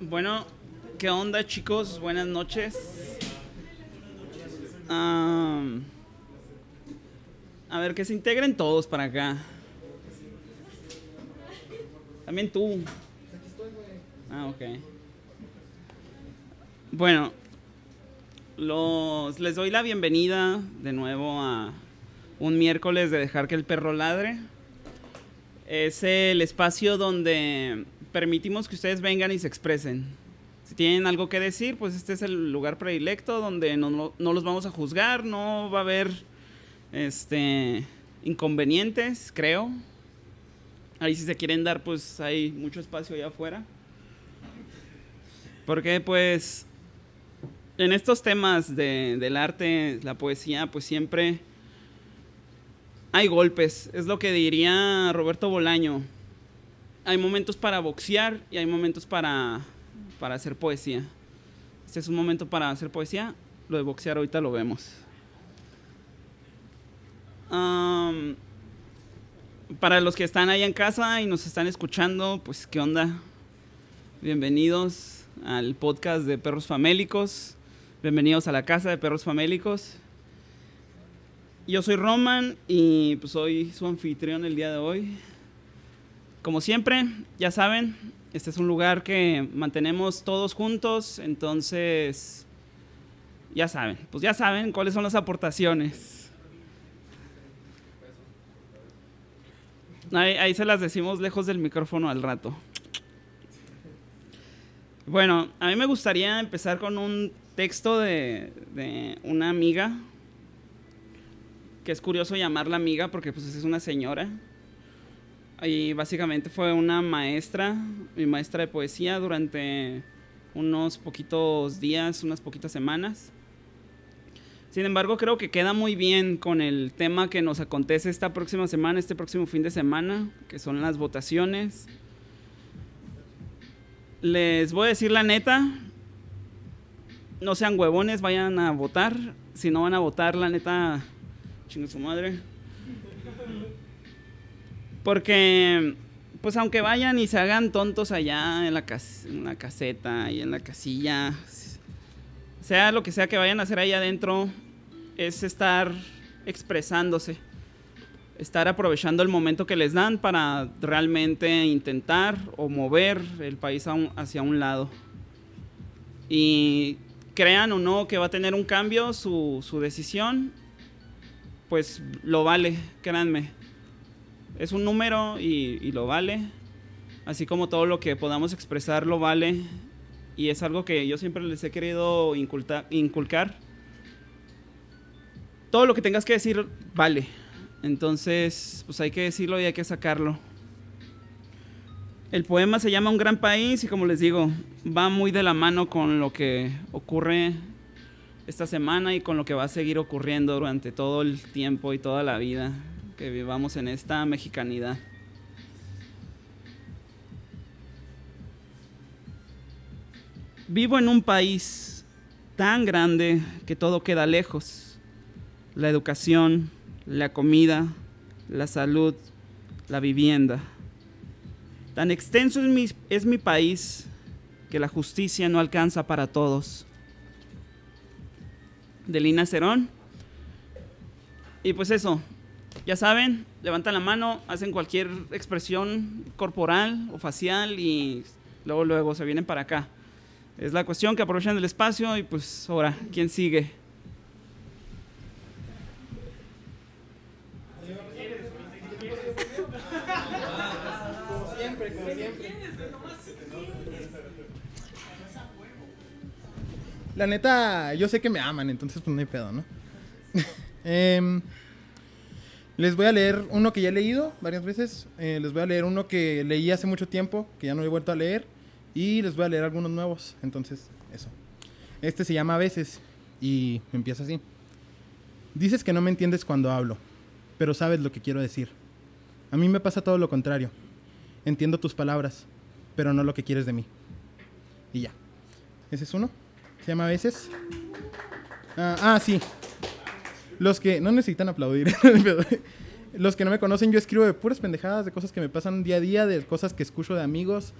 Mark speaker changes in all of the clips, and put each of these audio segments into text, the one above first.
Speaker 1: Bueno, ¿qué onda chicos? Buenas noches. A ver, que se integren todos para acá. También tú. Ah, ok. Bueno, los, les doy la bienvenida de nuevo a un miércoles de dejar que el perro ladre. Es el espacio donde permitimos que ustedes vengan y se expresen. Si tienen algo que decir, pues este es el lugar predilecto donde no, no- los vamos a juzgar, no va a haber este, inconvenientes, creo. Ahí si se quieren dar, pues hay mucho espacio allá afuera. Porque pues en estos temas de- del arte, la poesía, pues siempre hay golpes. Es lo que diría Roberto Bolaño. Hay momentos para boxear y hay momentos para, para hacer poesía. Este es un momento para hacer poesía. Lo de boxear ahorita lo vemos. Am, para los que están ahí en casa y nos están escuchando, pues qué onda. Bienvenidos al podcast de Perros Famélicos. Bienvenidos a la casa de Perros Famélicos. Yo soy Roman y pues soy su anfitrión el día de hoy. Como siempre, ya saben, este es un lugar que mantenemos todos juntos, entonces ya saben, pues ya saben cuáles son las aportaciones. Ahí, se las decimos lejos del micrófono al rato. Bueno, a mí me gustaría empezar con un texto de, de una amiga, que es curioso llamarla amiga porque pues es una señora. Y básicamente fue una maestra, mi maestra de poesía durante unos poquitos días, unas poquitas semanas. Sin embargo, creo que queda muy bien con el tema que nos acontece esta próxima semana, este próximo fin de semana, que son las votaciones. Les voy a decir la neta, no sean huevones, vayan a votar. Si no van a votar, la neta, chingue su madre. Porque, pues aunque vayan y se hagan tontos allá en la, cas- en la caseta y en la casilla, sea lo que sea que vayan a hacer ahí adentro, es estar expresándose, estar aprovechando el momento que les dan para realmente intentar o mover el país hacia un lado. Y crean o no que va a tener un cambio su, su decisión, pues lo vale, créanme. Es un número y, lo vale. Así como todo lo que podamos expresar lo vale. Y es algo que yo siempre les he querido inculcar. Todo lo que tengas que decir vale. Entonces, pues hay que decirlo y hay que sacarlo. El poema se llama Un gran país y como les digo, va muy de la mano con lo que ocurre esta semana y con lo que va a seguir ocurriendo durante todo el tiempo y toda la vida que vivamos en esta mexicanidad. Vivo en un país tan grande que todo queda lejos. La educación, la comida, la salud, la vivienda. Tan extenso es mi, es mi país que la justicia no alcanza para todos. De Lina Cerón. Y pues eso, ya saben, levantan la mano, hacen cualquier expresión corporal o facial y luego luego se vienen para acá. Es la cuestión que aprovechan el espacio y pues ahora, ¿quién sigue?
Speaker 2: La neta, yo sé que me aman, entonces pues no hay pedo, ¿no? Em, les voy a leer uno que ya he leído varias veces. eh, les voy a leer uno que leí hace mucho tiempo, que ya no he vuelto a leer. Y les voy a leer algunos nuevos. Entonces, eso. Este se llama A veces y empieza así. Dices que no me entiendes cuando hablo, pero sabes lo que quiero decir. A mí me pasa todo lo contrario. Entiendo tus palabras, pero no lo que quieres de mí. Y ya. Ese es uno. Se llama A veces. Ah, ah, sí. Los que no necesitan aplaudir. Los que no me conocen, yo escribo de puras pendejadas, de cosas que me pasan día a día, de cosas que escucho de amigos.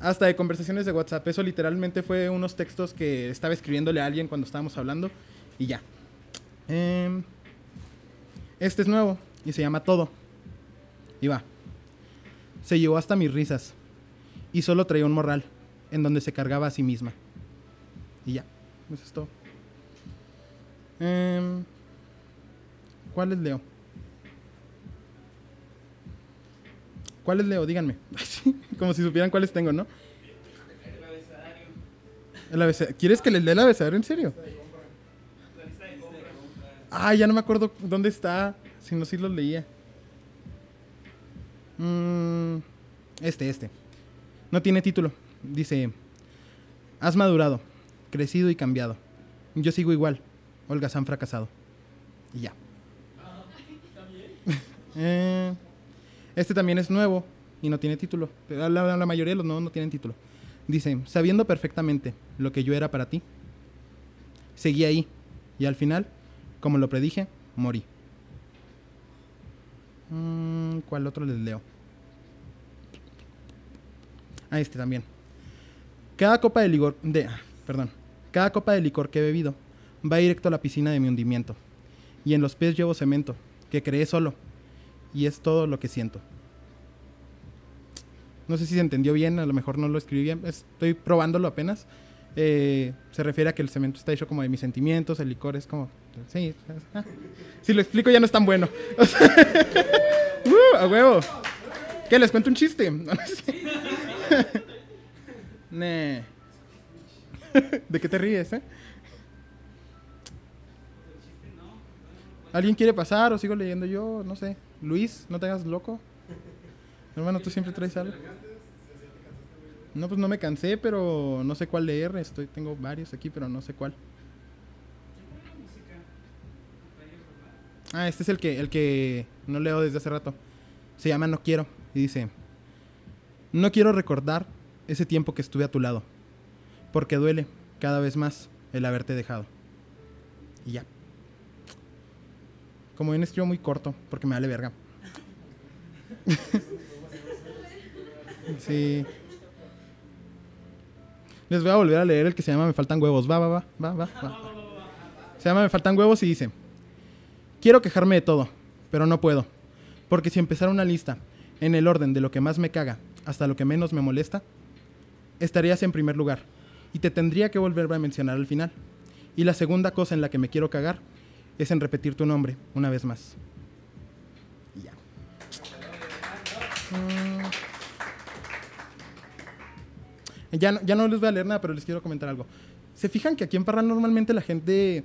Speaker 2: hasta de conversaciones de WhatsApp. Eso literalmente fue unos textos que estaba escribiéndole a alguien cuando estábamos hablando y ya. Em, este es nuevo y se llama Todo. Y va. Se llevó hasta mis risas y solo traía un morral en donde se cargaba a sí misma. Y ya. Eso es todo. Em, ¿Cuáles leo? ¿Cuáles leo? Díganme. Como si supieran cuáles tengo, ¿no? El abecedario. ¿Quieres que les lea el abecedario en serio? Ah, ya no me acuerdo dónde está. Si no, sí los leía. Mm, este, este. No tiene título. Dice: Has madurado, crecido y cambiado. Yo sigo igual. Olga han fracasado. Y ya. Eh, este también es nuevo y no tiene título. La, la- la mayoría de los nuevos no tienen título. Dice, sabiendo perfectamente lo que yo era para ti, seguí ahí y al final, como lo predije, morí. Mm, ¿Cuál otro les leo? Ah, este también. Cada copa de licor, de, ah, perdón, cada copa de licor que he bebido va directo a la piscina de mi hundimiento. Y en los pies llevo cemento, que creé solo. Y es todo lo que siento. No sé si se entendió bien, a lo mejor no lo escribí bien. Estoy probándolo apenas. Eh, se refiere a que el cemento está hecho como de mis sentimientos, el licor es como... Sí, ah. si lo explico ya no es tan bueno. ¡Uh, a huevo. ¿Qué? ¿Les cuento un chiste? No. ¿De qué te ríes, eh? ¿Alguien quiere pasar o sigo leyendo yo? No sé. Luis, no te hagas loco. Hermano, tú siempre traes algo. No, pues no me cansé, pero no sé cuál leer. Estoy, tengo varios aquí, pero no sé cuál. Ah, este es el que, el que no leo desde hace rato. Se llama No quiero. Y dice, no quiero recordar ese tiempo que estuve a tu lado. Porque duele cada vez más el haberte dejado. Y ya. Como escribo muy corto, porque me vale verga. sí. Les voy a volver a leer el que se llama Me faltan huevos. Va, va, va, va, va, va. Se llama Me faltan huevos y dice, quiero quejarme de todo, pero no puedo. Porque si empezara una lista en el orden de lo que más me caga hasta lo que menos me molesta, estarías en primer lugar y te tendría que volver a mencionar al final. Y la segunda cosa en la que me quiero cagar es en repetir tu nombre una vez más. Ya. Mm. Ya, no- ya no les voy a leer nada, pero les quiero comentar algo. ¿Se fijan que aquí en Parral normalmente la gente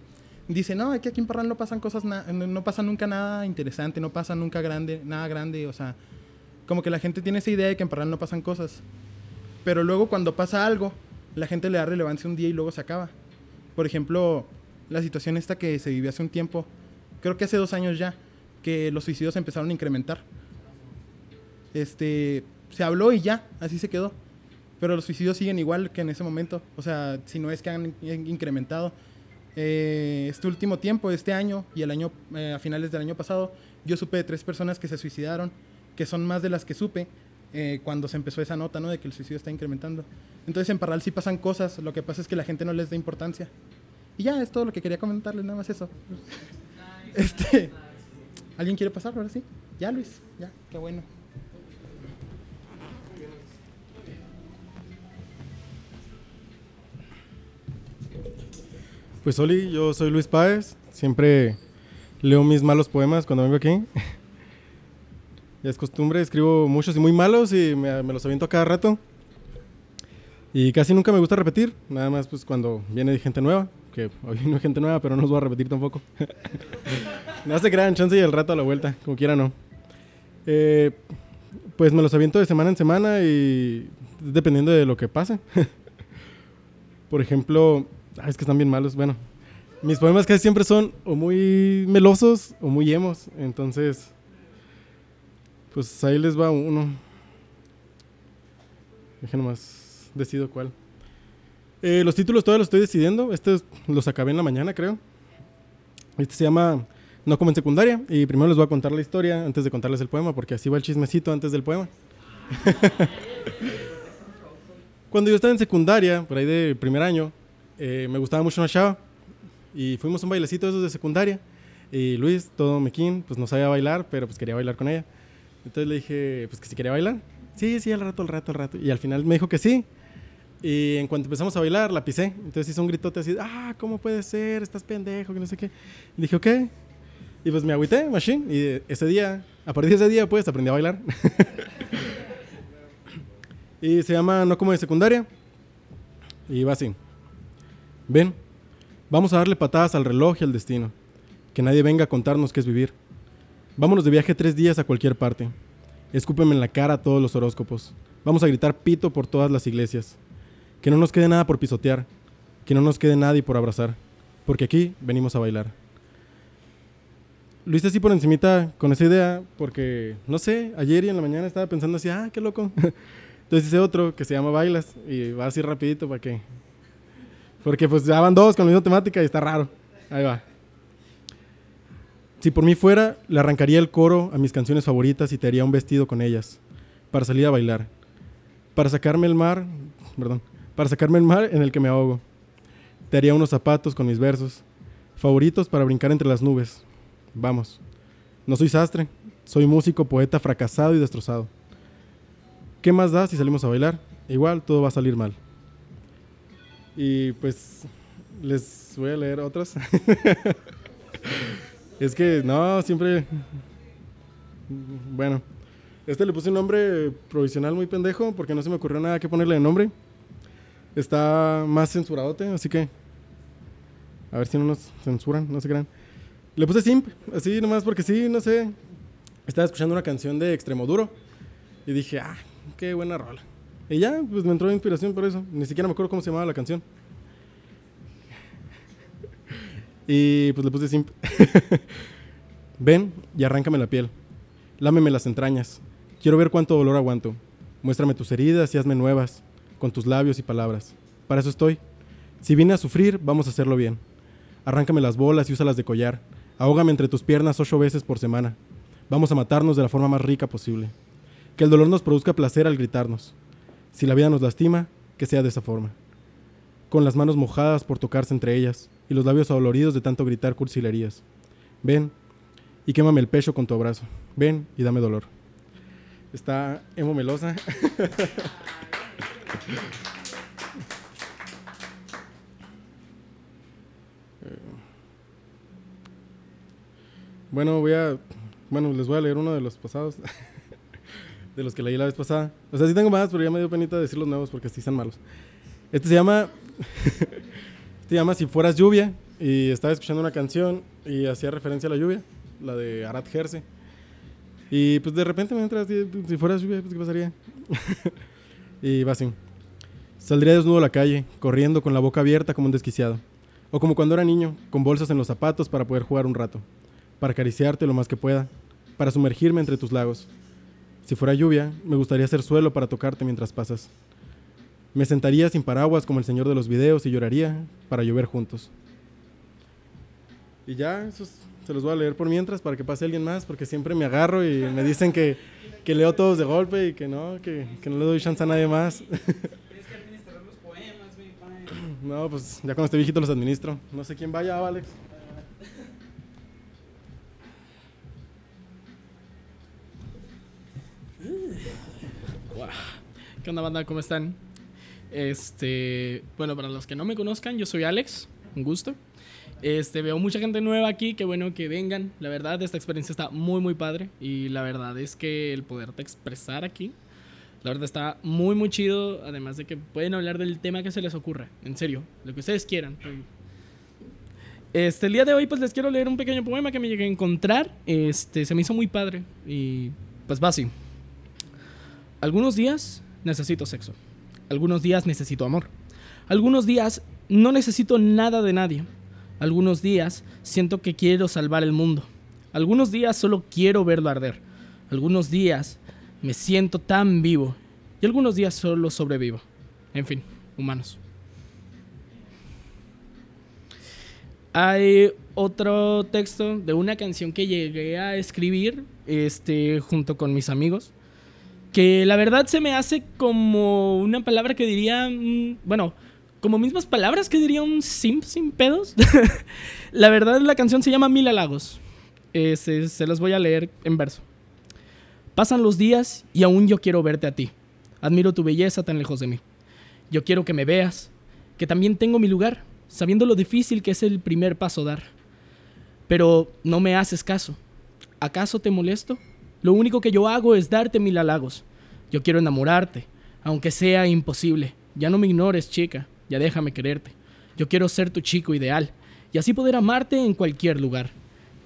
Speaker 2: dice, no, es que aquí en Parral no pasan cosas, no pasa nunca nada interesante, no pasa nunca grande, nada grande, o sea, como que la gente tiene esa idea de que en Parral no pasan cosas. Pero luego cuando pasa algo, la gente le da relevancia un día y luego se acaba. Por ejemplo, la situación esta que se vivió hace un tiempo, creo que hace dos años ya, que los suicidios empezaron a incrementar. Este, se habló y ya, así se quedó. Pero los suicidios siguen igual que en ese momento. O sea, si no es que han in- incrementado. Eh, este último tiempo, este año y el año, eh, a finales del año pasado, yo supe de tres personas que se suicidaron, que son más de las que supe eh, cuando se empezó esa nota, ¿no? De que el suicidio está incrementando. Entonces en Parral sí pasan cosas, lo que pasa es que la gente no les da importancia. Y ya, es todo lo que quería comentarles, nada más eso. Este, ¿Alguien quiere pasar ahora sí? Ya, Luis, ya, qué bueno.
Speaker 3: Pues Oli, yo soy Luis Páez. Siempre leo mis malos poemas cuando vengo aquí. ya es costumbre, escribo muchos y muy malos y me, me los aviento cada rato. Y casi nunca me gusta repetir, nada más pues cuando viene gente nueva, que hoy no hay gente nueva, pero no los voy a repetir tampoco. no se crean, chance y el rato a la vuelta, como quiera no. Eh, pues me los aviento de semana en semana y dependiendo de lo que pase. Por ejemplo, ah, es que están bien malos. Bueno, mis poemas casi siempre son o muy melosos o muy emos. Entonces, pues ahí les va uno. Déjenme nomás decido cuál. Eh, los títulos todavía los estoy decidiendo. Estos los acabé en la mañana, creo. Este se llama No como en secundaria. Y primero les voy a contar la historia antes de contarles el poema, porque así va el chismecito antes del poema. Cuando yo estaba en secundaria, por ahí de primer año, eh, me gustaba mucho una chava. Y fuimos a un bailecito de esos de secundaria. Y Luis, todo mequín, pues no sabía bailar, pero pues quería bailar con ella. Entonces le dije, pues que si quería bailar. Sí, sí, al rato, al rato, al rato. Y al final me dijo que sí. Y en cuanto empezamos a bailar, la pisé. Entonces hizo un gritote así, ah, ¿cómo puede ser? Estás pendejo, que no sé qué. Y dije, ok. Y pues me agüité, machine. Y ese día, a partir de ese día, pues aprendí a bailar. y se llama No como de secundaria. Y va así. Ven, vamos a darle patadas al reloj y al destino. Que nadie venga a contarnos qué es vivir. Vámonos de viaje tres días a cualquier parte. Escúpeme en la cara todos los horóscopos. Vamos a gritar pito por todas las iglesias. Que no nos quede nada por pisotear. Que no nos quede nadie por abrazar. Porque aquí venimos a bailar. Lo hice así por encimita con esa idea porque, no sé, ayer y en la mañana estaba pensando así, ah, qué loco. Entonces hice otro que se llama Bailas y va así rapidito para que... Porque pues ya van dos con la misma temática y está raro. Ahí va. Si por mí fuera, le arrancaría el coro a mis canciones favoritas y te haría un vestido con ellas, para salir a bailar, para sacarme el mar, perdón, para sacarme el mar en el que me ahogo. Te haría unos zapatos con mis versos, favoritos para brincar entre las nubes. Vamos, no soy sastre, soy músico, poeta fracasado y destrozado. ¿Qué más da si salimos a bailar? Igual todo va a salir mal. Y pues les voy a leer otras. Es que, no, siempre. Bueno, este le puse un nombre provisional muy pendejo porque no se me ocurrió nada que ponerle de nombre. Está más censuradote, así que. A ver si no nos censuran, no se crean. Le puse Simp, así nomás porque sí, no sé. Estaba escuchando una canción de Extremoduro y dije, ah, qué buena rola. Y ya, pues me entró inspiración por eso. Ni siquiera me acuerdo cómo se llamaba la canción. Y pues le puse simp. Ven y arráncame la piel. Lámeme las entrañas. Quiero ver cuánto dolor aguanto. Muéstrame tus heridas y hazme nuevas, con tus labios y palabras. Para eso estoy. Si vine a sufrir, vamos a hacerlo bien. Arráncame las bolas y úsalas de collar. Ahógame entre tus piernas ocho veces por semana. Vamos a matarnos de la forma más rica posible. Que el dolor nos produzca placer al gritarnos. Si la vida nos lastima, que sea de esa forma. Con las manos mojadas por tocarse entre ellas y los labios adoloridos de tanto gritar cursilerías. Ven y quémame el pecho con tu abrazo. Ven y dame dolor. Está emo melosa. bueno, voy a. Bueno, les voy a leer uno de los pasados. de los que leí la vez pasada. O sea, sí tengo más, pero ya me dio penita decir los nuevos porque sí están malos. Este se llama se llama Si fueras lluvia y estaba escuchando una canción y hacía referencia a la lluvia, la de Arat Herse. Y pues de repente me entra si fueras lluvia, pues qué pasaría. y va así. Saldría desnudo a la calle, corriendo con la boca abierta como un desquiciado. O como cuando era niño, con bolsas en los zapatos para poder jugar un rato. Para acariciarte lo más que pueda. Para sumergirme entre tus lagos. Si fuera lluvia, me gustaría ser suelo para tocarte mientras pasas. Me sentaría sin paraguas como el señor de los videos y lloraría para llover juntos. Y ya, eso se los voy a leer por mientras para que pase alguien más, porque siempre me agarro y me dicen que, que leo todos de golpe y que no, que, no le doy chance a nadie más. No, pues ya cuando esté viejito los administro. No sé quién vaya, Alex.
Speaker 4: ¿Qué onda, banda? ¿Cómo están? Este, bueno, para los que no me conozcan, yo soy Alex, un gusto. Este, veo mucha gente nueva aquí, qué bueno que vengan. La verdad, esta experiencia está muy, muy padre. Y la verdad es que el poderte expresar aquí, la verdad está muy, muy chido. Además de que pueden hablar del tema que se les ocurra. En serio, lo que ustedes quieran. Este, el día de hoy, pues les quiero leer un pequeño poema que me llegué a encontrar. Este, se me hizo muy padre. Y pues va así. Algunos días necesito sexo. Algunos días necesito amor. Algunos días no necesito nada de nadie. Algunos días siento que quiero salvar el mundo. Algunos días solo quiero verlo arder. Algunos días me siento tan vivo. Y algunos días solo sobrevivo. En fin, humanos. Hay otro texto de una canción que llegué a escribir este, junto con mis amigos que la verdad se me hace como una palabra que diría, mm, bueno, como mismas palabras que diría un simp sin pedos. la verdad la canción se llama Mil halagos. Eh, se, se las voy a leer en verso. Pasan los días y aún yo quiero verte a ti. Admiro tu belleza tan lejos de mí. Yo quiero que me veas, que también tengo mi lugar, sabiendo lo difícil que es el primer paso dar. Pero no me haces caso. ¿Acaso te molesto? Lo único que yo hago es darte mil halagos. Yo quiero enamorarte, aunque sea imposible. Ya no me ignores, chica, ya déjame quererte. Yo quiero ser tu chico ideal y así poder amarte en cualquier lugar.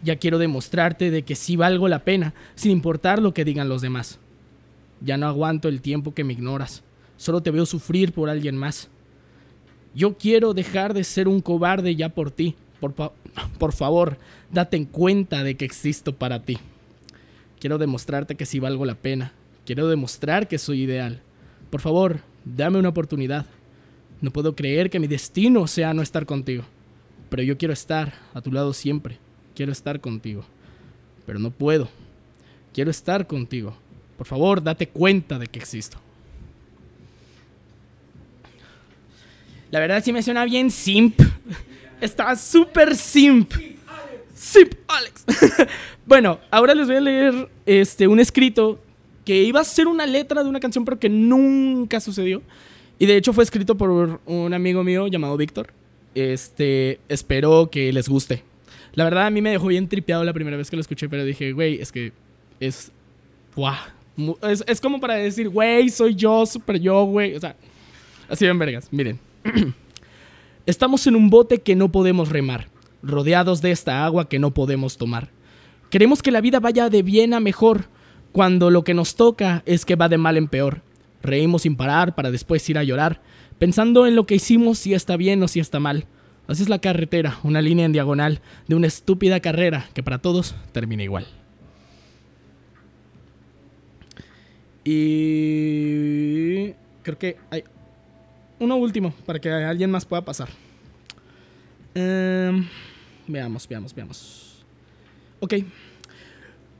Speaker 4: Ya quiero demostrarte de que sí valgo la pena, sin importar lo que digan los demás. Ya no aguanto el tiempo que me ignoras. Solo te veo sufrir por alguien más. Yo quiero dejar de ser un cobarde ya por ti. Por, por favor, date en cuenta de que existo para ti. Quiero demostrarte que sí valgo la pena. Quiero demostrar que soy ideal. Por favor, dame una oportunidad. No puedo creer que mi destino sea no estar contigo. Pero yo quiero estar a tu lado siempre. Quiero estar contigo. Pero no puedo. Quiero estar contigo. Por favor, date cuenta de que existo. La verdad sí me suena bien simp. Está súper simp. Simp, Alex. bueno, ahora les voy a leer este, un escrito que iba a ser una letra de una canción, pero que nunca sucedió. Y de hecho fue escrito por un amigo mío llamado Víctor. Este, espero que les guste. La verdad a mí me dejó bien tripeado la primera vez que lo escuché, pero dije, güey, es que es... Mu- Es, es como para decir, güey, soy yo, super yo, güey. O sea, así ven vergas. Miren. Estamos en un bote que no podemos remar, rodeados de esta agua que no podemos tomar. Queremos que la vida vaya de bien a mejor, cuando lo que nos toca es que va de mal en peor. Reímos sin parar para después ir a llorar, pensando en lo que hicimos si está bien o si está mal. Así es la carretera, una línea en diagonal de una estúpida carrera que para todos termina igual. Y creo que hay uno último para que alguien más pueda pasar. Em, veamos, veamos, veamos. Ok.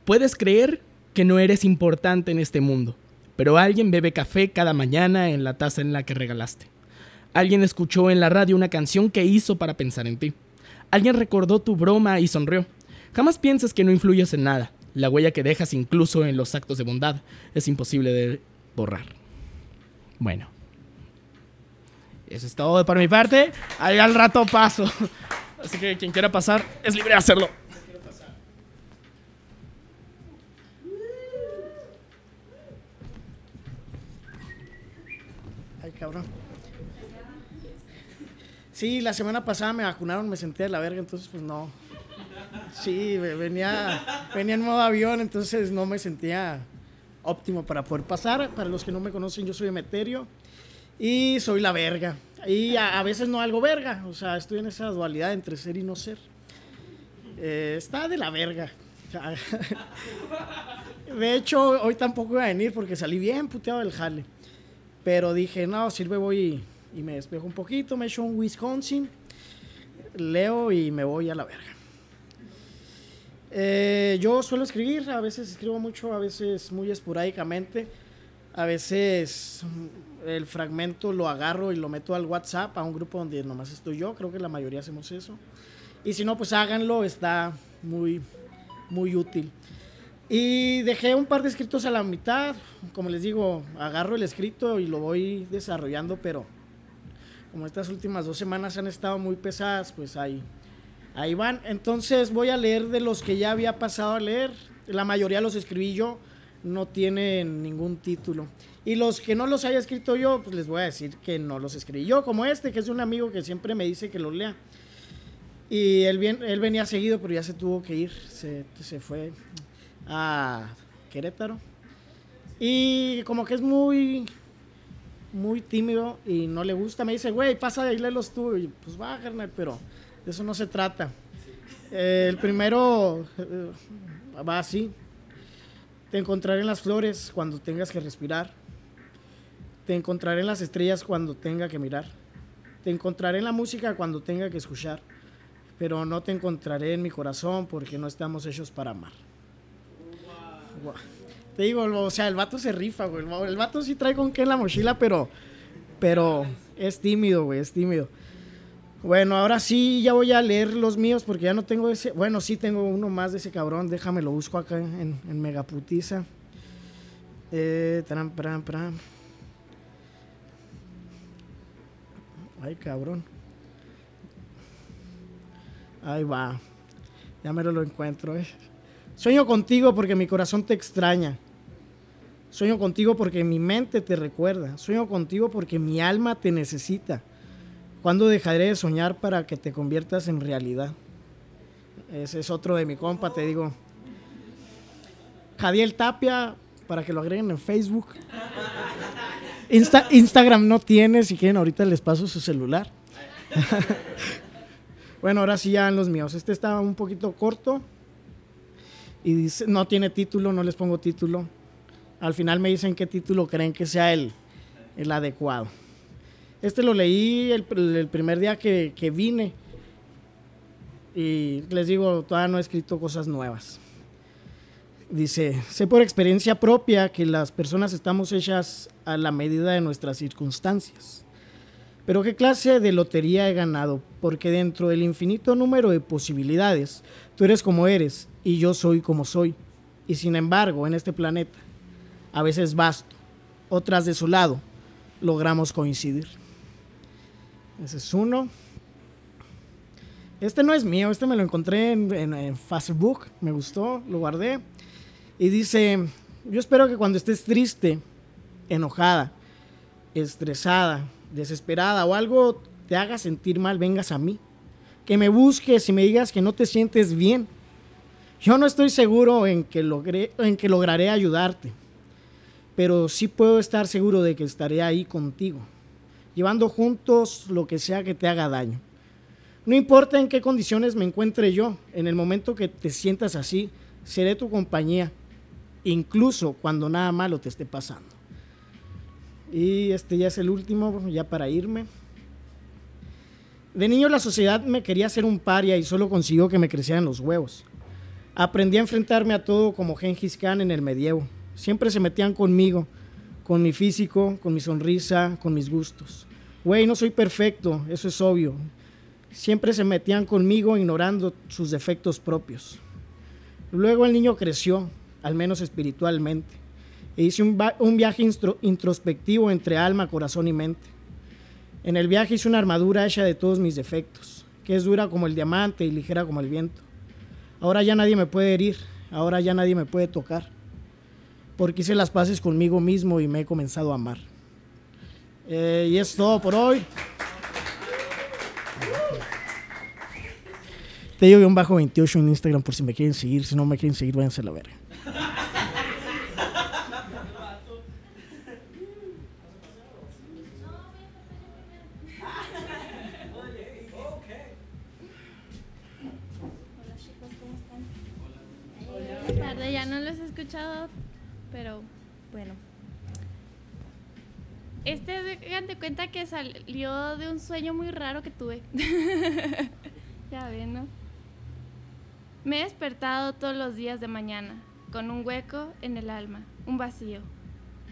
Speaker 4: Puedes creer que no eres importante en este mundo, pero alguien bebe café cada mañana en la taza en la que regalaste. Alguien escuchó en la radio una canción que hizo para pensar en ti. Alguien recordó tu broma y sonrió. Jamás pienses que no influyes en nada. La huella que dejas incluso en los actos de bondad es imposible de borrar. Bueno. Eso es todo por mi parte. Ahí al rato paso. Así que quien quiera pasar es libre de hacerlo.
Speaker 5: Sí, la semana pasada me vacunaron, me senté de la verga, entonces pues no. Sí, ve- venía, venía en modo avión, entonces no me sentía óptimo para poder pasar. Para los que no me conocen, yo soy Emeterio y soy la verga. Y a, veces no algo verga, o sea, estoy en esa dualidad entre ser y no ser. Eh, está de la verga. De hecho, hoy tampoco iba a venir porque salí bien puteado del jale. Pero dije, no, sirve, voy y, y me despejo un poquito, me echo un Wisconsin, leo y me voy a la verga. Eh, yo suelo escribir, a veces escribo mucho, a veces muy esporádicamente. A veces el fragmento lo agarro y lo meto al WhatsApp, a un grupo donde nomás estoy yo, creo que la mayoría hacemos eso. Y si no, pues háganlo, está muy, muy útil. Y dejé un par de escritos a la mitad. Como les digo, agarro el escrito y lo voy desarrollando, pero como estas últimas dos semanas han estado muy pesadas, pues ahí, ahí van. Entonces voy a leer de los que ya había pasado a leer. La mayoría los escribí yo, no tienen ningún título. Y los que no los haya escrito yo, pues les voy a decir que no los escribí yo, como este, que es de un amigo que siempre me dice que los lea. Y él, bien, él venía seguido, pero ya se tuvo que ir, se, se fue a Querétaro. Y como que es muy, muy tímido y no le gusta, me dice, güey, pasa y léelos tú. Y pues va, carnal, pero de eso no se trata. Eh, el primero eh, va así. Te encontraré en las flores cuando tengas que respirar. Te encontraré en las estrellas cuando tenga que mirar. Te encontraré en la música cuando tenga que escuchar. Pero no te encontraré en mi corazón porque no estamos hechos para amar. Te digo, o sea, el vato se rifa, güey. El vato sí trae con qué en la mochila, pero. Pero es tímido, güey, es tímido. Bueno, ahora sí ya voy a leer los míos porque ya no tengo ese. Bueno, sí tengo uno más de ese cabrón. Déjame lo busco acá en, en Megaputiza. Eh, tram, pram, pram. Ay, cabrón. Ahí va. Ya me lo encuentro, eh. Sueño contigo porque mi corazón te extraña. Sueño contigo porque mi mente te recuerda. Sueño contigo porque mi alma te necesita. ¿Cuándo dejaré de soñar para que te conviertas en realidad? Ese es otro de mi compa, te digo. Jadiel Tapia, para que lo agreguen en Facebook. Instagram no tiene, si quieren ahorita les paso su celular. bueno, ahora sí ya en los míos. Este está un poquito corto y dice, no tiene título, no les pongo título. Al final me dicen qué título creen que sea el, el adecuado. Este lo leí el, primer día que, que, vine y les digo, todavía no he escrito cosas nuevas. Dice, sé por experiencia propia que las personas estamos hechas a la medida de nuestras circunstancias. Pero ¿qué clase de lotería he ganado? Porque dentro del infinito número de posibilidades, tú eres como eres y yo soy como soy. Y sin embargo, en este planeta, a veces vasto, otras de su lado, logramos coincidir. Ese es uno. Este no es mío, este me lo encontré en, en Facebook, me gustó, lo guardé. Y dice, yo espero que cuando estés triste, enojada, estresada, desesperada o algo te haga sentir mal, vengas a mí. Que me busques y me digas que no te sientes bien. Yo no estoy seguro en que, logré, en que lograré ayudarte, pero sí puedo estar seguro de que estaré ahí contigo, llevando juntos lo que sea que te haga daño. No importa en qué condiciones me encuentre yo, en el momento que te sientas así, seré tu compañía, incluso cuando nada malo te esté pasando. Y este ya es el último, ya para irme. De niño la sociedad me quería hacer un paria y solo consiguió que me crecieran los huevos. Aprendí a enfrentarme a todo como Gengis Khan en el medievo. Siempre se metían conmigo, con mi físico, con mi sonrisa, con mis gustos. Güey, no soy perfecto, eso es obvio. Siempre se metían conmigo ignorando sus defectos propios. Luego el niño creció, al menos espiritualmente. E hice un, viaje introspectivo entre alma, corazón y mente. En el viaje hice una armadura hecha de todos mis defectos, que es dura como el diamante y ligera como el viento. Ahora ya nadie me puede herir, ahora ya nadie me puede tocar, porque hice las paces conmigo mismo y me he comenzado a amar. Eh, y es todo por hoy. Te digo un bajo 28 en Instagram por si me quieren seguir. Si no me quieren seguir, váyanse a la verga.
Speaker 6: Pero bueno. Este, de cuenta que salió de un sueño muy raro que tuve. ya ven, ¿no? Me he despertado todos los días de mañana, con un hueco en el alma, un vacío.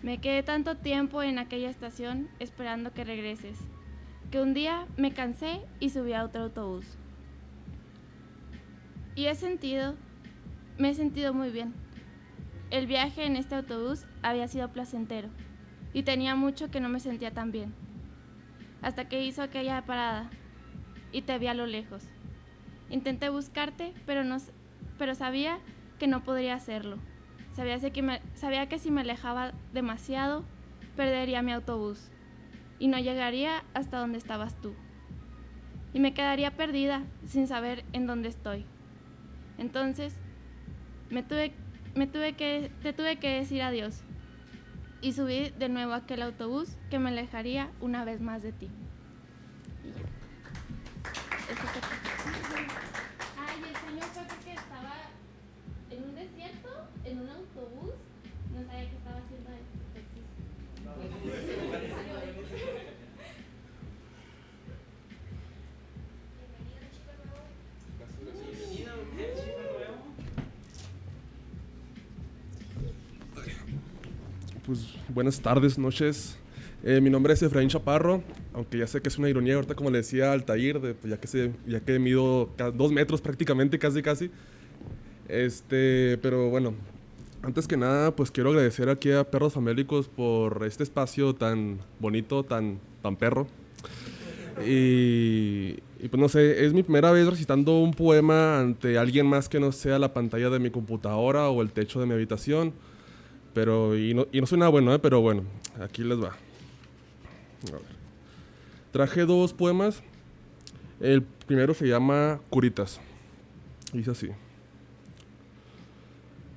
Speaker 6: Me quedé tanto tiempo en aquella estación esperando que regreses, que un día me cansé y subí a otro autobús. Y he sentido, me he sentido muy bien. El viaje en este autobús había sido placentero y tenía mucho que no me sentía tan bien. Hasta que hizo aquella parada y te vi a lo lejos. Intenté buscarte, pero, no, pero sabía que no podría hacerlo. Sabía que, sabía que si me alejaba demasiado, perdería mi autobús y no llegaría hasta donde estabas tú. Y me quedaría perdida sin saber en dónde estoy. Entonces, me tuve me tuve que, te tuve que decir adiós. Y subí de nuevo a aquel autobús que me alejaría una vez más de ti.
Speaker 7: Pues buenas tardes, noches. Eh, mi nombre es Efraín Chaparro, aunque ya sé que es una ironía ahorita como le decía Altair, de, pues, ya, que se, ya que mido dos metros prácticamente, casi casi. Este, pero bueno, antes que nada, pues quiero agradecer aquí a Perros Famélicos por este espacio tan bonito, tan, tan perro. Y, y pues no sé, es mi primera vez recitando un poema ante alguien más que no sea la pantalla de mi computadora o el techo de mi habitación. Pero, y no, y no nada bueno, ¿eh? pero bueno, aquí les va. Traje dos poemas. El primero se llama Curitas. Dice así.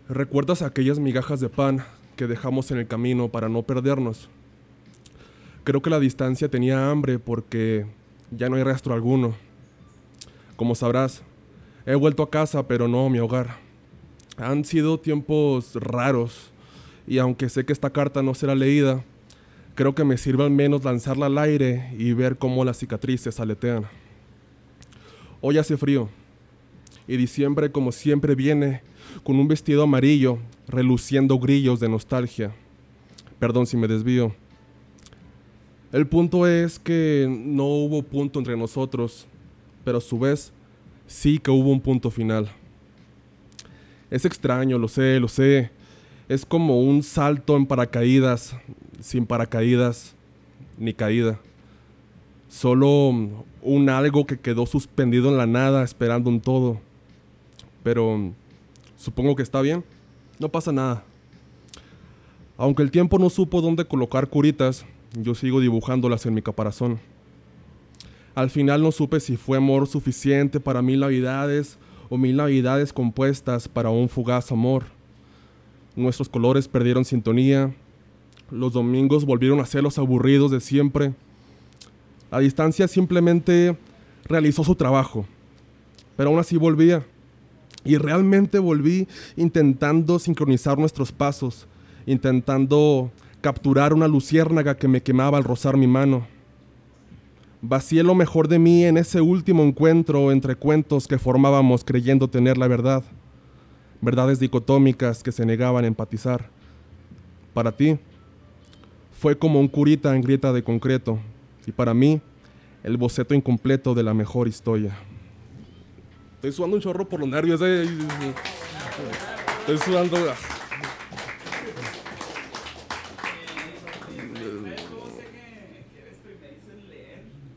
Speaker 7: ¿Recuerdas aquellas migajas de pan que dejamos en el camino para no perdernos? Creo que la distancia tenía hambre porque ya no hay rastro alguno. Como sabrás, he vuelto a casa, pero no a mi hogar. Han sido tiempos raros y aunque sé que esta carta no será leída, creo que me sirve al menos lanzarla al aire y ver cómo las cicatrices aletean. Hoy hace frío y diciembre como siempre viene con un vestido amarillo reluciendo grillos de nostalgia. Perdón si me desvío. El punto es que no hubo punto entre nosotros, pero a su vez sí que hubo un punto final. Es extraño, lo sé, lo sé. Es como un salto en paracaídas, sin paracaídas ni caída. Solo un algo que quedó suspendido en la nada esperando un todo. Pero supongo que está bien. No pasa nada. Aunque el tiempo no supo dónde colocar curitas, yo sigo dibujándolas en mi caparazón. Al final no supe si fue amor suficiente para mil navidades o mil navidades compuestas para un fugaz amor. Nuestros colores perdieron sintonía. Los domingos volvieron a ser los aburridos de siempre. La distancia simplemente realizó su trabajo. Pero aún así volvía. Y realmente volví intentando sincronizar nuestros pasos, intentando capturar una luciérnaga que me quemaba al rozar mi mano. Vacié lo mejor de mí en ese último encuentro entre cuentos que formábamos creyendo tener la verdad, verdades dicotómicas que se negaban a empatizar. Para ti, fue como un curita en grieta de concreto, y para mí, el boceto incompleto de la mejor historia. Estoy sudando un chorro por los nervios, eh. Estoy sudando.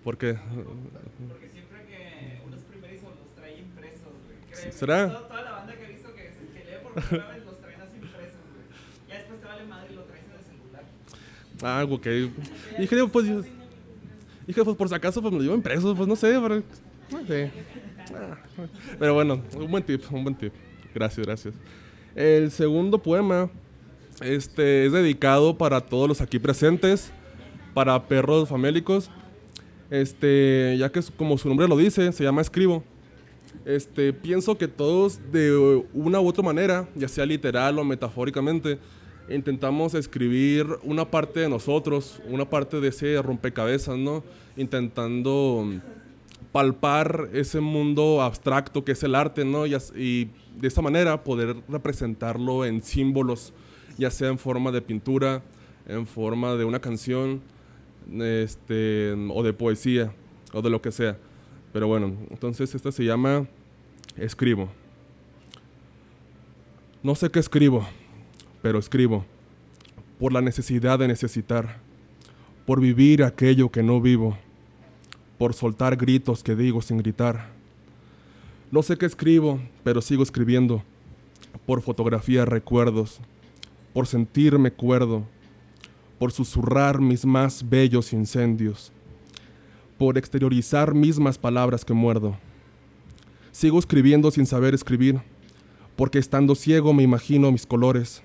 Speaker 7: ¿Por qué?
Speaker 1: Porque siempre que unos primerizos los trae impresos, güey.
Speaker 7: ¿Será?
Speaker 1: Los traen así. Ya después te vale madre y lo traes en el celular.
Speaker 7: Ah, ok. Dije, digo, pues. yo- Dije, pues por si acaso, pues me lo llevo impreso, pues no sé, pero. No sé. Ah, Pero bueno, un buen tip, un buen tip. Gracias, gracias. El segundo poema este, es dedicado para todos los aquí presentes, para perros famélicos. Este, ya que como su nombre lo dice, se llama Escribo. Este, pienso que todos de una u otra manera, ya sea literal o metafóricamente, intentamos escribir una parte de nosotros, una parte de ese rompecabezas, ¿no? Intentando palpar ese mundo abstracto que es el arte, ¿no? Y, de esa manera poder representarlo en símbolos, ya sea en forma de pintura, en forma de una canción, este, o de poesía, o de lo que sea. Pero bueno, entonces esta se llama Escribo. No sé qué escribo, pero escribo por la necesidad de necesitar, por vivir aquello que no vivo, por soltar gritos que digo sin gritar. No sé qué escribo, pero sigo escribiendo, por fotografiar recuerdos, por sentirme cuerdo, por susurrar mis más bellos incendios, por exteriorizar mismas palabras que muerdo. Sigo escribiendo sin saber escribir, porque estando ciego me imagino mis colores,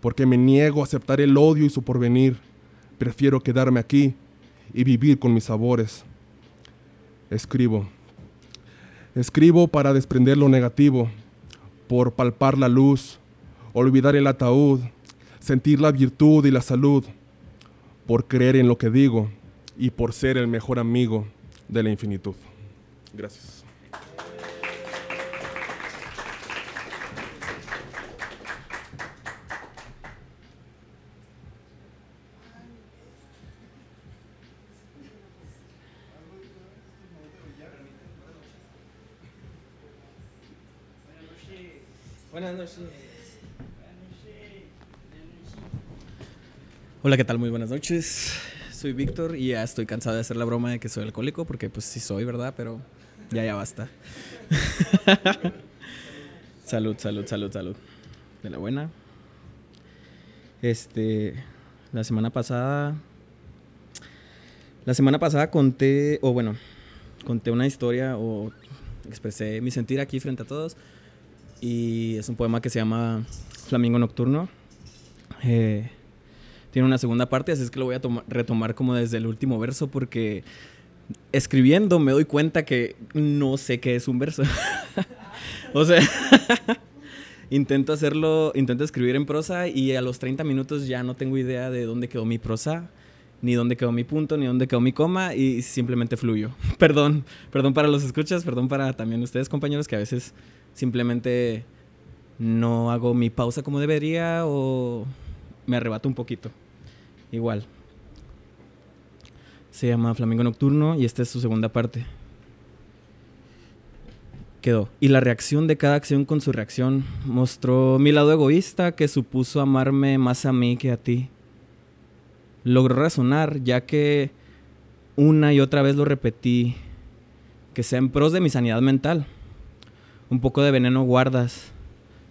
Speaker 7: porque me niego a aceptar el odio y su porvenir. Prefiero quedarme aquí y vivir con mis sabores. Escribo. Escribo para desprender lo negativo, por palpar la luz, olvidar el ataúd, sentir la virtud y la salud, por creer en lo que digo y por ser el mejor amigo de la infinitud. Gracias.
Speaker 8: Buenas noches. Hola, ¿qué tal? Muy buenas noches. Soy Víctor y ya estoy cansado de hacer la broma de que soy alcohólico, porque pues sí soy, ¿verdad? Pero ya, ya basta. salud, salud, salud, salud. De la buena. Este, la semana pasada... La semana pasada conté, o bueno, conté una historia o expresé mi sentir aquí frente a todos. Y es un poema que se llama Flamingo Nocturno. Eh, tiene una segunda parte, así es que lo voy a toma- retomar como desde el último verso porque escribiendo me doy cuenta que no sé qué es un verso. o sea, intento hacerlo, intento escribir en prosa y a los 30 minutos ya no tengo idea de dónde quedó mi prosa, ni dónde quedó mi punto, ni dónde quedó mi coma y simplemente fluyo. perdón, perdón para los escuchas, perdón para también ustedes compañeros que a veces simplemente no hago mi pausa como debería o me arrebato un poquito. Igual. Se llama Flamingo Nocturno y esta es su segunda parte. Quedó. Y la reacción de cada acción con su reacción mostró mi lado egoísta que supuso amarme más a mí que a ti. Logró razonar ya que una y otra vez lo repetí, que sea en pros de mi sanidad mental. Un poco de veneno guardas,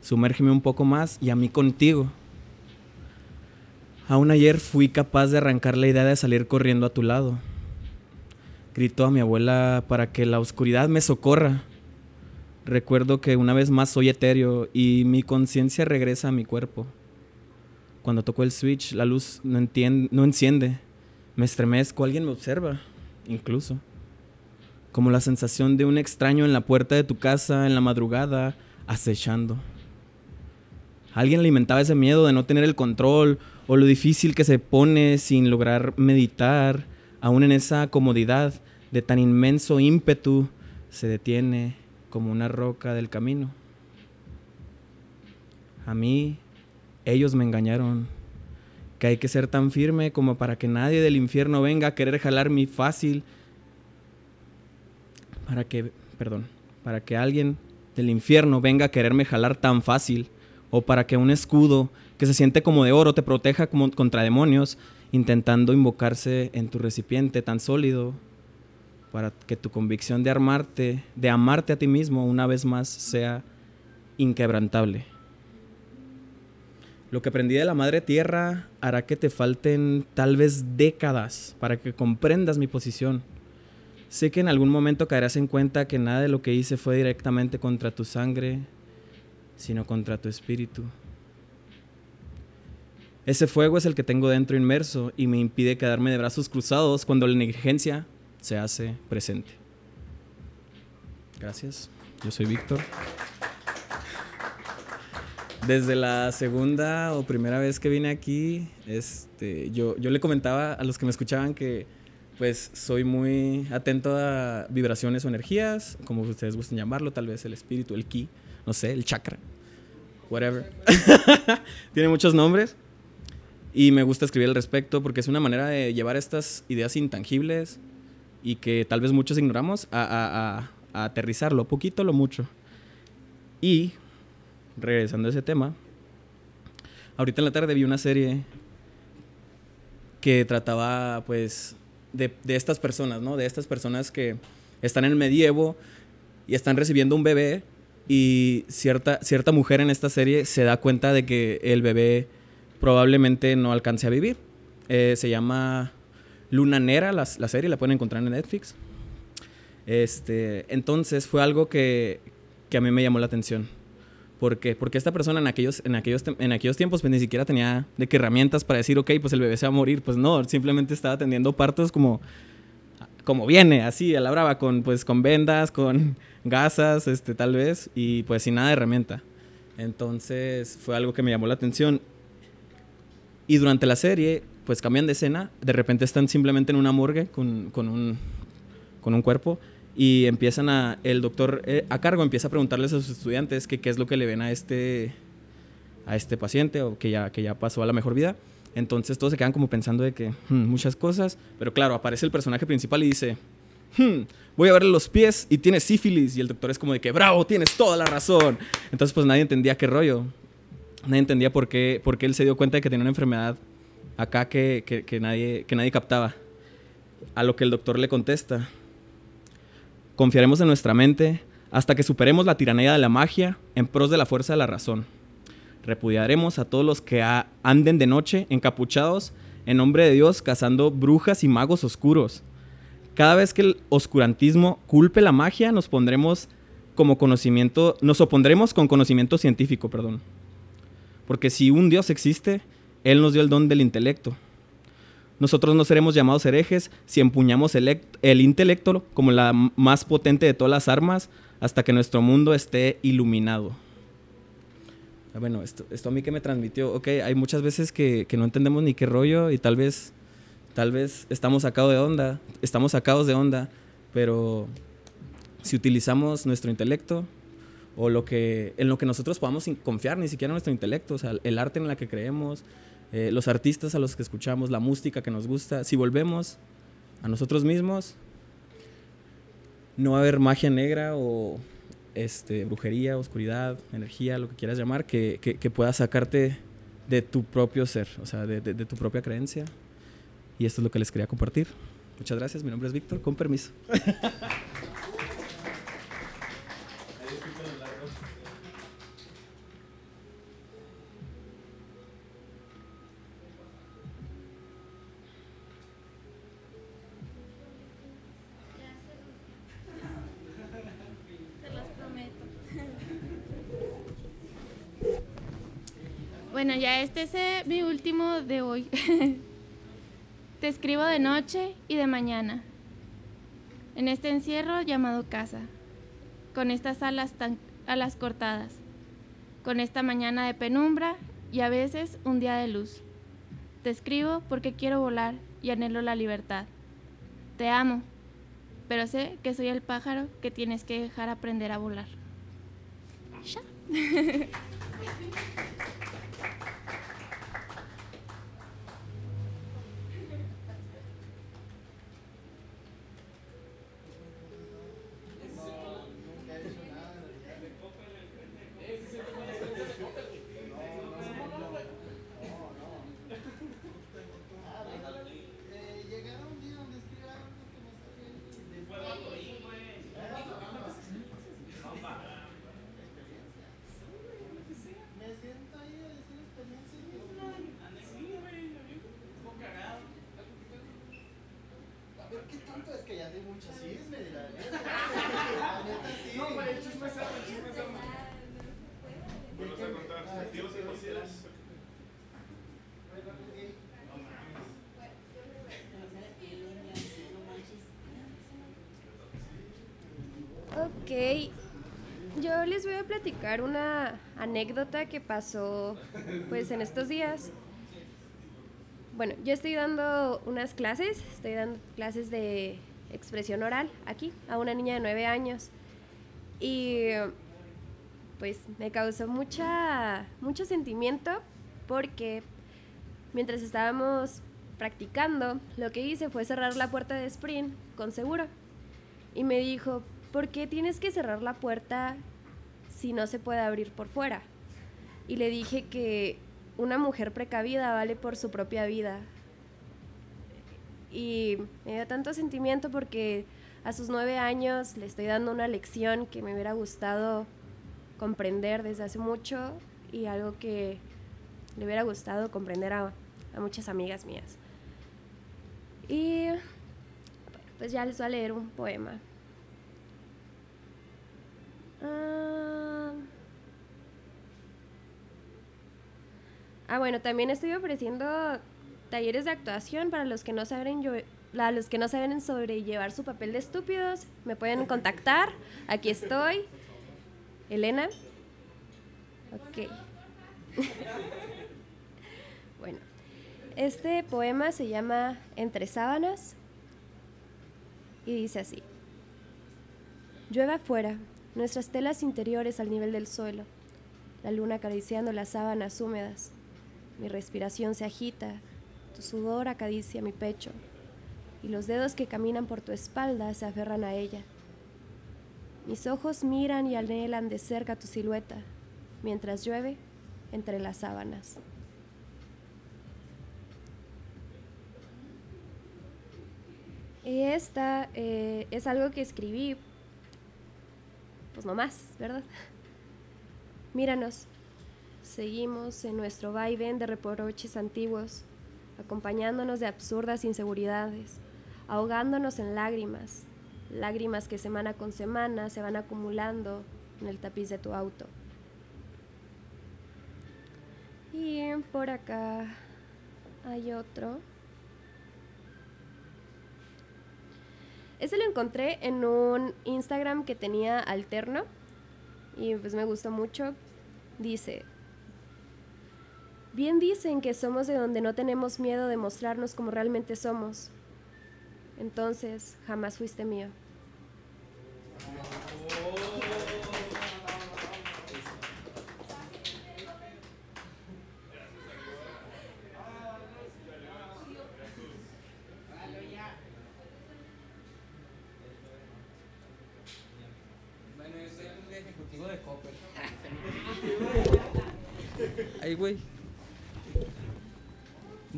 Speaker 8: sumérgeme un poco más y a mí contigo. Aún ayer fui capaz de arrancar la idea de salir corriendo a tu lado. Gritó a mi abuela para que la oscuridad me socorra. Recuerdo que una vez más soy etéreo y mi conciencia regresa a mi cuerpo. Cuando toco el switch, la luz no, no enciende. Me estremezco, alguien me observa, incluso. Como la sensación de un extraño en la puerta de tu casa en la madrugada, acechando. Alguien alimentaba ese miedo de no tener el control o lo difícil que se pone sin lograr meditar, aún en esa comodidad de tan inmenso ímpetu, se detiene como una roca del camino. A mí, ellos me engañaron, que hay que ser tan firme como para que nadie del infierno venga a querer jalar mi fácil, para que, perdón, para que alguien del infierno venga a quererme jalar tan fácil, o para que un escudo que se siente como de oro te proteja contra demonios, intentando invocarse en tu recipiente tan sólido, para que tu convicción de armarte, de amarte a ti mismo una vez más sea inquebrantable. Lo que aprendí de la madre tierra hará que te falten tal vez décadas para que comprendas mi posición. Sé que en algún momento caerás en cuenta que nada de lo que hice fue directamente contra tu sangre, sino contra tu espíritu. Ese fuego es el que tengo dentro inmerso y me impide quedarme de brazos cruzados cuando la negligencia se hace presente. Gracias. Yo soy Víctor. Desde la segunda o primera vez que vine aquí, este, yo, yo le comentaba a los que me escuchaban que pues soy muy atento a vibraciones o energías, como ustedes gusten llamarlo, tal vez el espíritu, el ki, no sé, el chakra, whatever. Tiene muchos nombres y me gusta escribir al respecto porque es una manera de llevar estas ideas intangibles y que tal vez muchos ignoramos a, a- a- a aterrizarlo, poquito lo mucho. Y regresando a ese tema, ahorita en la tarde vi una serie que trataba pues de, de estas personas, ¿no? De estas personas que están en el medievo y están recibiendo un bebé y cierta, cierta mujer en esta serie se da cuenta de que el bebé probablemente no alcance a vivir. Eh, se llama Luna Nera, la, la serie, la pueden encontrar en Netflix. Este, entonces fue algo que, que a mí me llamó la atención. ¿Por qué? Porque esta persona en aquellos, en, aquellos, en aquellos tiempos pues ni siquiera tenía de que herramientas para decir, ok, pues el bebé se va a morir. Pues no, simplemente estaba atendiendo partos como, como viene, así, a la brava, con, pues, con vendas, con gasas, este, tal vez, y pues sin nada de herramienta. Entonces fue algo que me llamó la atención. Y durante la serie, pues cambian de escena, de repente están simplemente en una morgue con, con un, con un cuerpo y empiezan a, el doctor eh, a cargo empieza a preguntarles a sus estudiantes que qué es lo que le ven a este, a este paciente o que ya, que ya pasó a la mejor vida. Entonces todos se quedan como pensando de que hmm, muchas cosas, pero claro, aparece el personaje principal y dice, "Hmm, voy a verle los pies y tiene sífilis. Y el doctor es como de que, bravo, tienes toda la razón. Entonces, pues nadie entendía qué rollo. Nadie entendía por qué, por qué él se dio cuenta de que tenía una enfermedad acá que, que- nadie, que nadie captaba. A lo que el doctor le contesta, confiaremos en nuestra mente hasta que superemos la tiranía de la magia en pros de la fuerza de la razón. Repudiaremos a todos los que anden de noche encapuchados en nombre de Dios cazando brujas y magos oscuros. Cada vez que el oscurantismo culpe la magia, nos pondremos como conocimiento, nos opondremos con conocimiento científico, perdón. Porque si un Dios existe, Él nos dio el don del intelecto. Nosotros no seremos llamados herejes si empuñamos el, el intelecto como la más potente de todas las armas hasta que nuestro mundo esté iluminado. Ah, Bueno, esto, esto a mí que me transmitió, ok, hay muchas veces que, que no entendemos ni qué rollo y tal vez, tal vez estamos sacados de onda, estamos sacados de onda, pero si utilizamos nuestro intelecto o lo que, en lo que nosotros podamos confiar, ni siquiera nuestro intelecto, o sea, el arte en la que creemos, eh, los artistas a los que escuchamos, la música que nos gusta, si volvemos a nosotros mismos, no va a haber magia negra o este, brujería, oscuridad, energía, lo que quieras llamar, que, que- pueda sacarte de tu propio ser, o sea, de- de tu propia creencia. Y esto es lo que les quería compartir. Muchas gracias, mi nombre es Víctor, con permiso.
Speaker 6: Bueno, ya este es eh, mi último de hoy. Te escribo de noche y de mañana. En este encierro llamado casa. Con estas alas tan alas cortadas. Con esta mañana de penumbra y a veces un día de luz. Te escribo porque quiero volar y anhelo la libertad. Te amo, pero sé que soy el pájaro que tienes que dejar aprender a volar. Ya.
Speaker 9: Ok, yo les voy a platicar una anécdota que pasó pues en estos días. Bueno, yo estoy dando unas clases, estoy dando clases de expresión oral aquí a una niña de nueve años y pues me causó mucha mucho sentimiento porque mientras estábamos practicando lo que hice fue cerrar la puerta de sprint con seguro y me dijo, ¿por qué tienes que cerrar la puerta si no se puede abrir por fuera? Y le dije que una mujer precavida vale por su propia vida. Y me dio tanto sentimiento porque a sus nueve años le estoy dando una lección que me hubiera gustado comprender desde hace mucho y algo que le hubiera gustado comprender a, a muchas amigas mías. Y pues ya les voy a leer un poema. Ah, Ah, bueno, también estoy ofreciendo talleres de actuación para los que no saben yo, la- los que no saben sobrellevar su papel de estúpidos. Me pueden contactar. Aquí estoy. Elena. Ok. bueno, este poema se llama Entre sábanas y dice así. Llueve afuera, nuestras telas interiores al nivel del suelo, la luna acariciando las sábanas húmedas. Mi respiración se agita, tu sudor acaricia mi pecho. y los dedos que caminan por tu espalda se aferran a ella. Mis ojos miran y anhelan de cerca tu silueta, mientras llueve entre las sábanas. Esta eh, es algo que escribí, pues no más, ¿verdad? Míranos, seguimos en nuestro vaivén de reproches antiguos, acompañándonos de absurdas inseguridades, ahogándonos en lágrimas, lágrimas que semana con semana se van acumulando en el tapiz de tu auto. Y por acá hay otro. Ese lo encontré en un Instagram que tenía alterno y pues me gustó mucho. Dice, bien dicen que somos de donde no tenemos miedo de mostrarnos como realmente somos. Entonces, jamás fuiste mío.
Speaker 10: Ay, güey.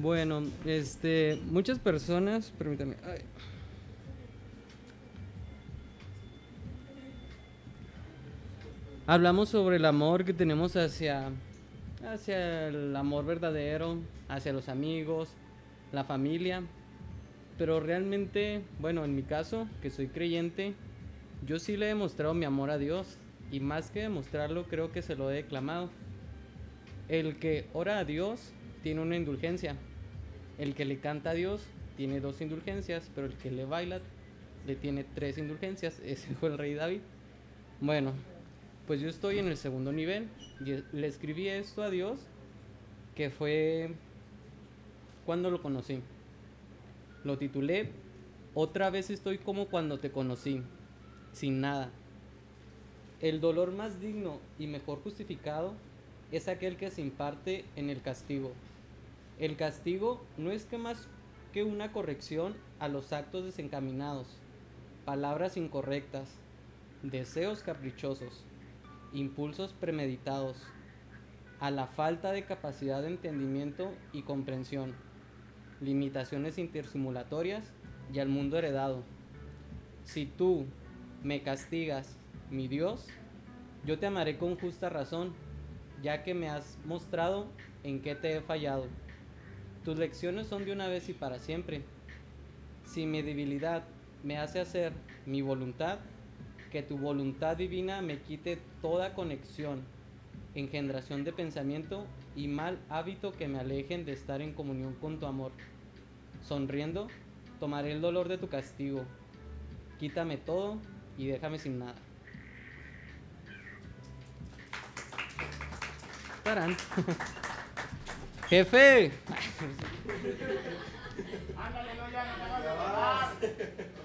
Speaker 10: Bueno, este, muchas personas, permítame. ay. Hablamos sobre el amor que tenemos hacia, hacia el amor verdadero, hacia los amigos, la familia. Pero realmente, bueno, en mi caso, que soy creyente, yo sí le he demostrado mi amor a Dios. Y más que demostrarlo, creo que se lo he declamado. El que ora a Dios tiene una indulgencia. El que le canta a Dios tiene dos indulgencias, pero el que le baila le tiene tres indulgencias. Ese fue el rey David. Bueno, pues yo estoy en el segundo nivel y le escribí esto a Dios, que fue cuando lo conocí. Lo titulé Otra vez estoy como cuando te conocí, sin nada. El dolor más digno y mejor justificado es aquel que se imparte en el castigo. El castigo no es que más que una corrección a los actos desencaminados, palabras incorrectas, deseos caprichosos, impulsos premeditados, a la falta de capacidad de entendimiento y comprensión, limitaciones intersimulatorias y al mundo heredado. Si tú me castigas, mi Dios, yo te amaré con justa razón, ya que me has mostrado en qué te he fallado. Tus lecciones son de una vez y para siempre. Si mi debilidad me hace hacer mi voluntad, que tu voluntad divina me quite toda conexión, engendración de pensamiento y mal hábito que me alejen de estar en comunión con tu amor. Sonriendo, tomaré el dolor de tu castigo. Quítame todo y déjame sin nada. Tarán. Jefe.
Speaker 7: No, no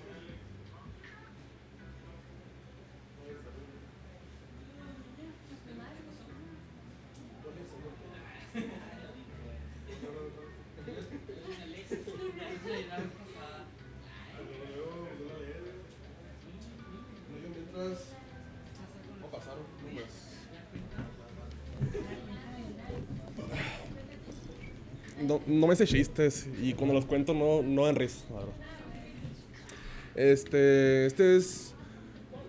Speaker 7: me sé chistes y cuando los cuento no, no dan risa. Este, este es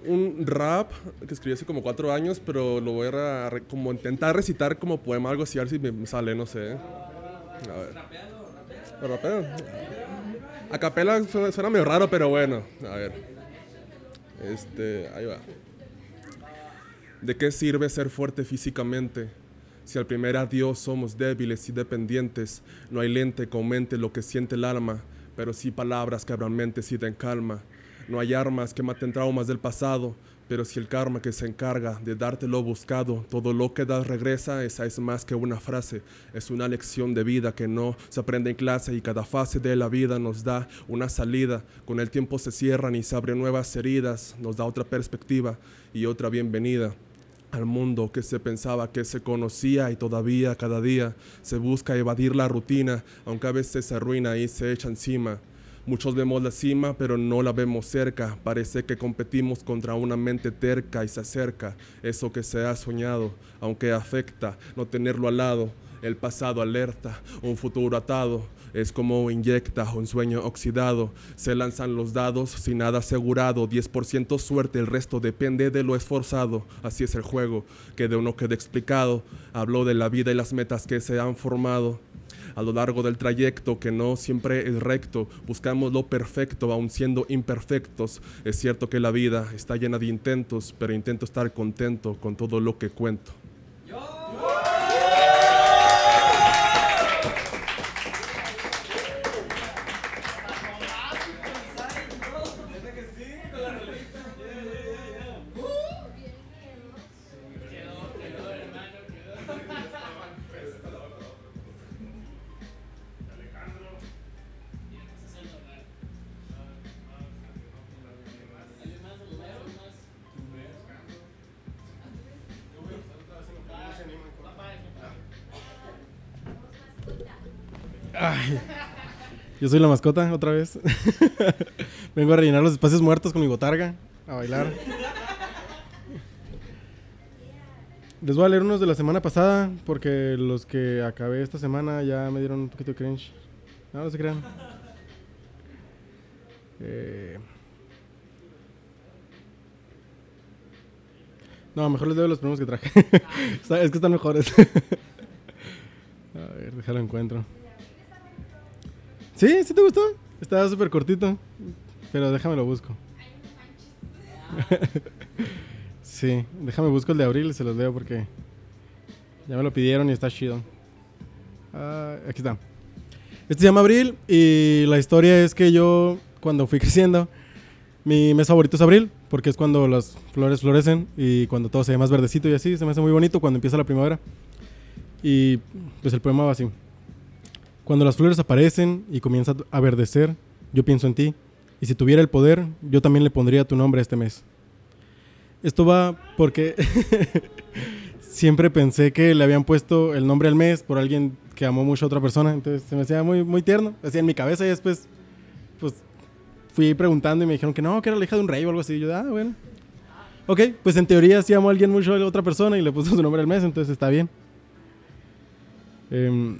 Speaker 7: un rap que escribí hace como cuatro años, pero lo voy a re- como intentar recitar como poema, algo así, a ver si me, sale, no sé. A ver. ¿Lo rapeo? A capela suena, suena medio raro, pero bueno, a ver. Este, ahí va. ¿De qué sirve ser fuerte físicamente? Si al primer adiós somos débiles y dependientes, no hay lente que aumente lo que siente el alma, pero sí palabras que abran mentes y den calma. No hay armas que maten traumas del pasado, pero si el karma que se encarga de darte lo buscado, todo lo que das regresa, esa es más que una frase, es una lección de vida que no se aprende en clase y cada fase de la vida nos da una salida. Con el tiempo se cierran y se abren nuevas heridas, nos da otra perspectiva y otra bienvenida al mundo que se pensaba que se conocía y todavía cada día se busca evadir la rutina, aunque a veces se arruina y se echa encima. Muchos vemos la cima, pero no la vemos cerca. Parece que competimos contra una mente terca y se acerca eso que se ha soñado, aunque afecta no tenerlo al lado. El pasado alerta, un futuro atado. Es como inyecta un sueño oxidado. Se lanzan los dados sin nada asegurado. 10% suerte, el resto depende de lo esforzado. Así es el juego, que de uno quede explicado. Habló de la vida y las metas que se han formado a lo largo del trayecto que no siempre es recto. Buscamos lo perfecto, aun siendo imperfectos. Es cierto que la vida está llena de intentos, pero intento estar contento con todo lo que cuento.
Speaker 3: Ay, yo soy la mascota otra vez. Vengo a rellenar los espacios muertos con mi botarga, a bailar. Les voy a leer unos de la semana pasada, porque los que acabé esta semana ya me dieron un poquito de cringe. No, no se crean. Eh, No, mejor les doy los primeros que traje. Es que están mejores. a ver, déjalo encuentro. ¿Sí? ¿Sí te gustó? Estaba súper cortito. Pero déjame lo busco. sí, déjame busco el de abril y se los leo porque ya me lo pidieron y está chido. Ah, aquí está. Este se llama Abril y la historia es que yo cuando fui creciendo, mi mes favorito es abril porque es cuando las flores florecen y cuando todo se ve más verdecito y así, se me hace muy bonito cuando empieza la primavera. Y pues el poema va así. Cuando las flores aparecen y comienza a verdecer, yo pienso en ti. Y si tuviera el poder, yo también le pondría tu nombre este mes. Esto va porque siempre pensé que le habían puesto el nombre al mes por alguien que amó mucho a otra persona. Entonces se me hacía muy, muy tierno. Así en mi cabeza y después, pues fui preguntando y me dijeron que no, que era la hija de un rey o algo así. Y yo, ah, bueno. Ok, pues en teoría sí amó a alguien mucho a otra persona y le puso su nombre al mes, entonces está bien. Em,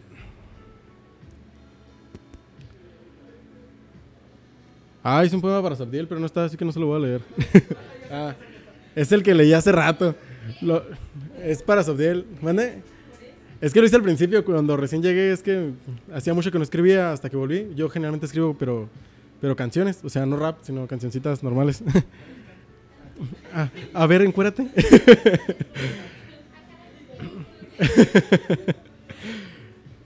Speaker 3: Ah, es un poema para Sabdiel, pero no está, así que no se lo voy a leer. ah, es el que leí hace rato. Es para Sabdiel. ¿Mande? Es que lo hice al principio, cuando recién llegué, es que hacía mucho que no escribía hasta que volví. Yo generalmente escribo, pero, pero canciones, o sea, no rap, sino cancioncitas normales. Ah, a ver, encuérdate.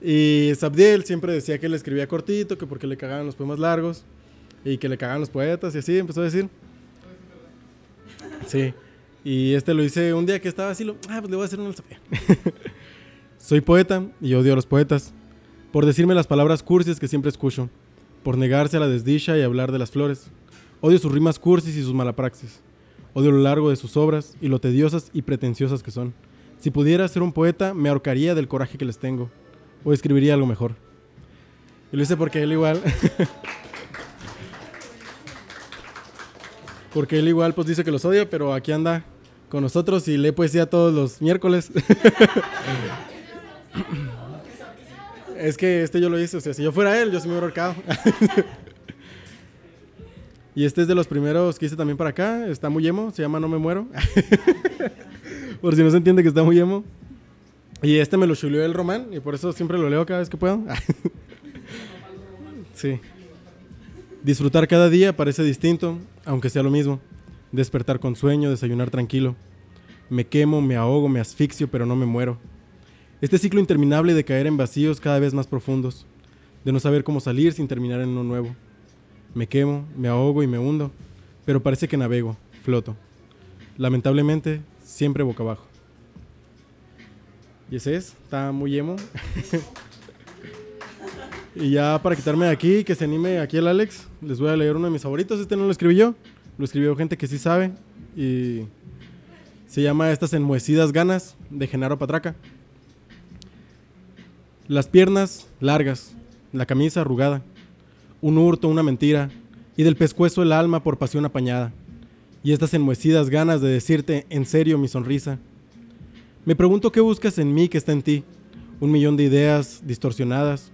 Speaker 3: y Sabdiel siempre decía que le escribía cortito, que porque le cagaban los poemas largos y que le cagaban los poetas y así empezó a decir. Sí. Y este lo hice un día que estaba así, lo, ah, pues le voy a hacer un Sabdiel. Soy poeta y odio a los poetas por decirme las palabras cursis que siempre escucho, por negarse a la desdicha y hablar de las flores. Odio sus rimas cursis y sus malapraxis. Odio lo largo de sus obras y lo tediosas y pretenciosas que son. Si pudiera ser un poeta, me ahorcaría del coraje que les tengo. O escribiría algo mejor. Y lo hice porque él igual. porque él igual pues dice que los odia, pero aquí anda con nosotros y lee poesía todos los miércoles. es que este yo lo hice, o sea, si yo fuera él, yo sí me hubiera ahorcado. Y este es de los primeros que hice también para acá. Está muy emo, se llama No Me Muero. por si no se entiende que está muy emo. Y este me lo chuleó el Román y por eso siempre lo leo cada vez que puedo. sí. Disfrutar cada día parece distinto, aunque sea lo mismo. Despertar con sueño, desayunar tranquilo. Me quemo, me ahogo, me asfixio, pero no me muero. Este ciclo interminable de caer en vacíos cada vez más profundos. De no saber cómo salir sin terminar en uno nuevo. Me quemo, me ahogo y me hundo, pero parece que navego, floto. Lamentablemente, siempre boca abajo. Y ese es, está muy emo. y ya para quitarme de aquí, que se anime aquí el Alex, les voy a leer uno de mis favoritos. Este no lo escribí yo, lo escribió gente que sí sabe. Y se llama Estas enmohecidas ganas de Genaro Patraca. Las piernas largas, la camisa arrugada un hurto, una mentira, y del pescuezo el alma por pasión apañada, y estas enmohecidas ganas de decirte en serio mi sonrisa. Me pregunto qué buscas en mí que está en ti, un millón de ideas distorsionadas,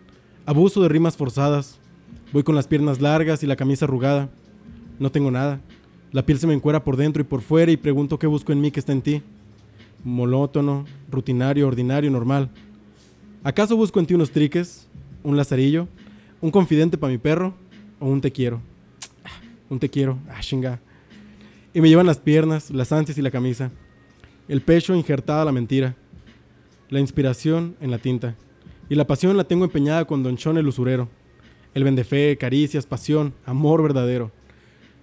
Speaker 3: abuso de rimas forzadas, voy con las piernas largas y la camisa arrugada, no tengo nada, la piel se me encuera por dentro y por fuera y pregunto qué busco en mí que está en ti, monótono, rutinario, ordinario, normal. ¿Acaso busco en ti unos triques, un lazarillo, un confidente para mi perro o un te quiero? Un te quiero, ah, chinga. Y me llevan las piernas, las ansias y la camisa. El pecho injertada la mentira. La inspiración en la tinta. Y la pasión la tengo empeñada con Don Chon el usurero. El vendefe, caricias, pasión, amor verdadero.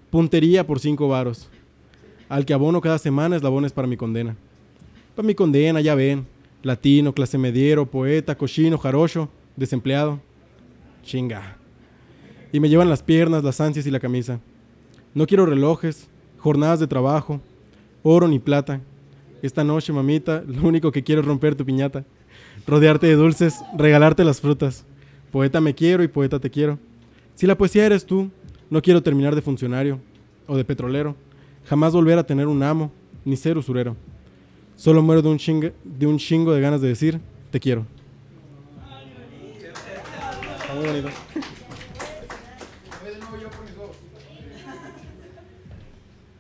Speaker 3: Puntería por cinco varos. Al que abono cada semana eslabones para mi condena. Para mi condena, ya ven. Latino, clase mediero, poeta, cochino, jarocho, desempleado. Chinga. Y me llevan las piernas, las ansias y la camisa. No quiero relojes, jornadas de trabajo, oro ni plata. Esta noche, mamita, lo único que quiero es romper tu piñata, rodearte de dulces, regalarte las frutas. Poeta me quiero y poeta te quiero. Si la poesía eres tú, no quiero terminar de funcionario o de petrolero, jamás volver a tener un amo, ni ser usurero. Solo muero de un, chinga, de un chingo de ganas de decir, te quiero. Está muy bonito.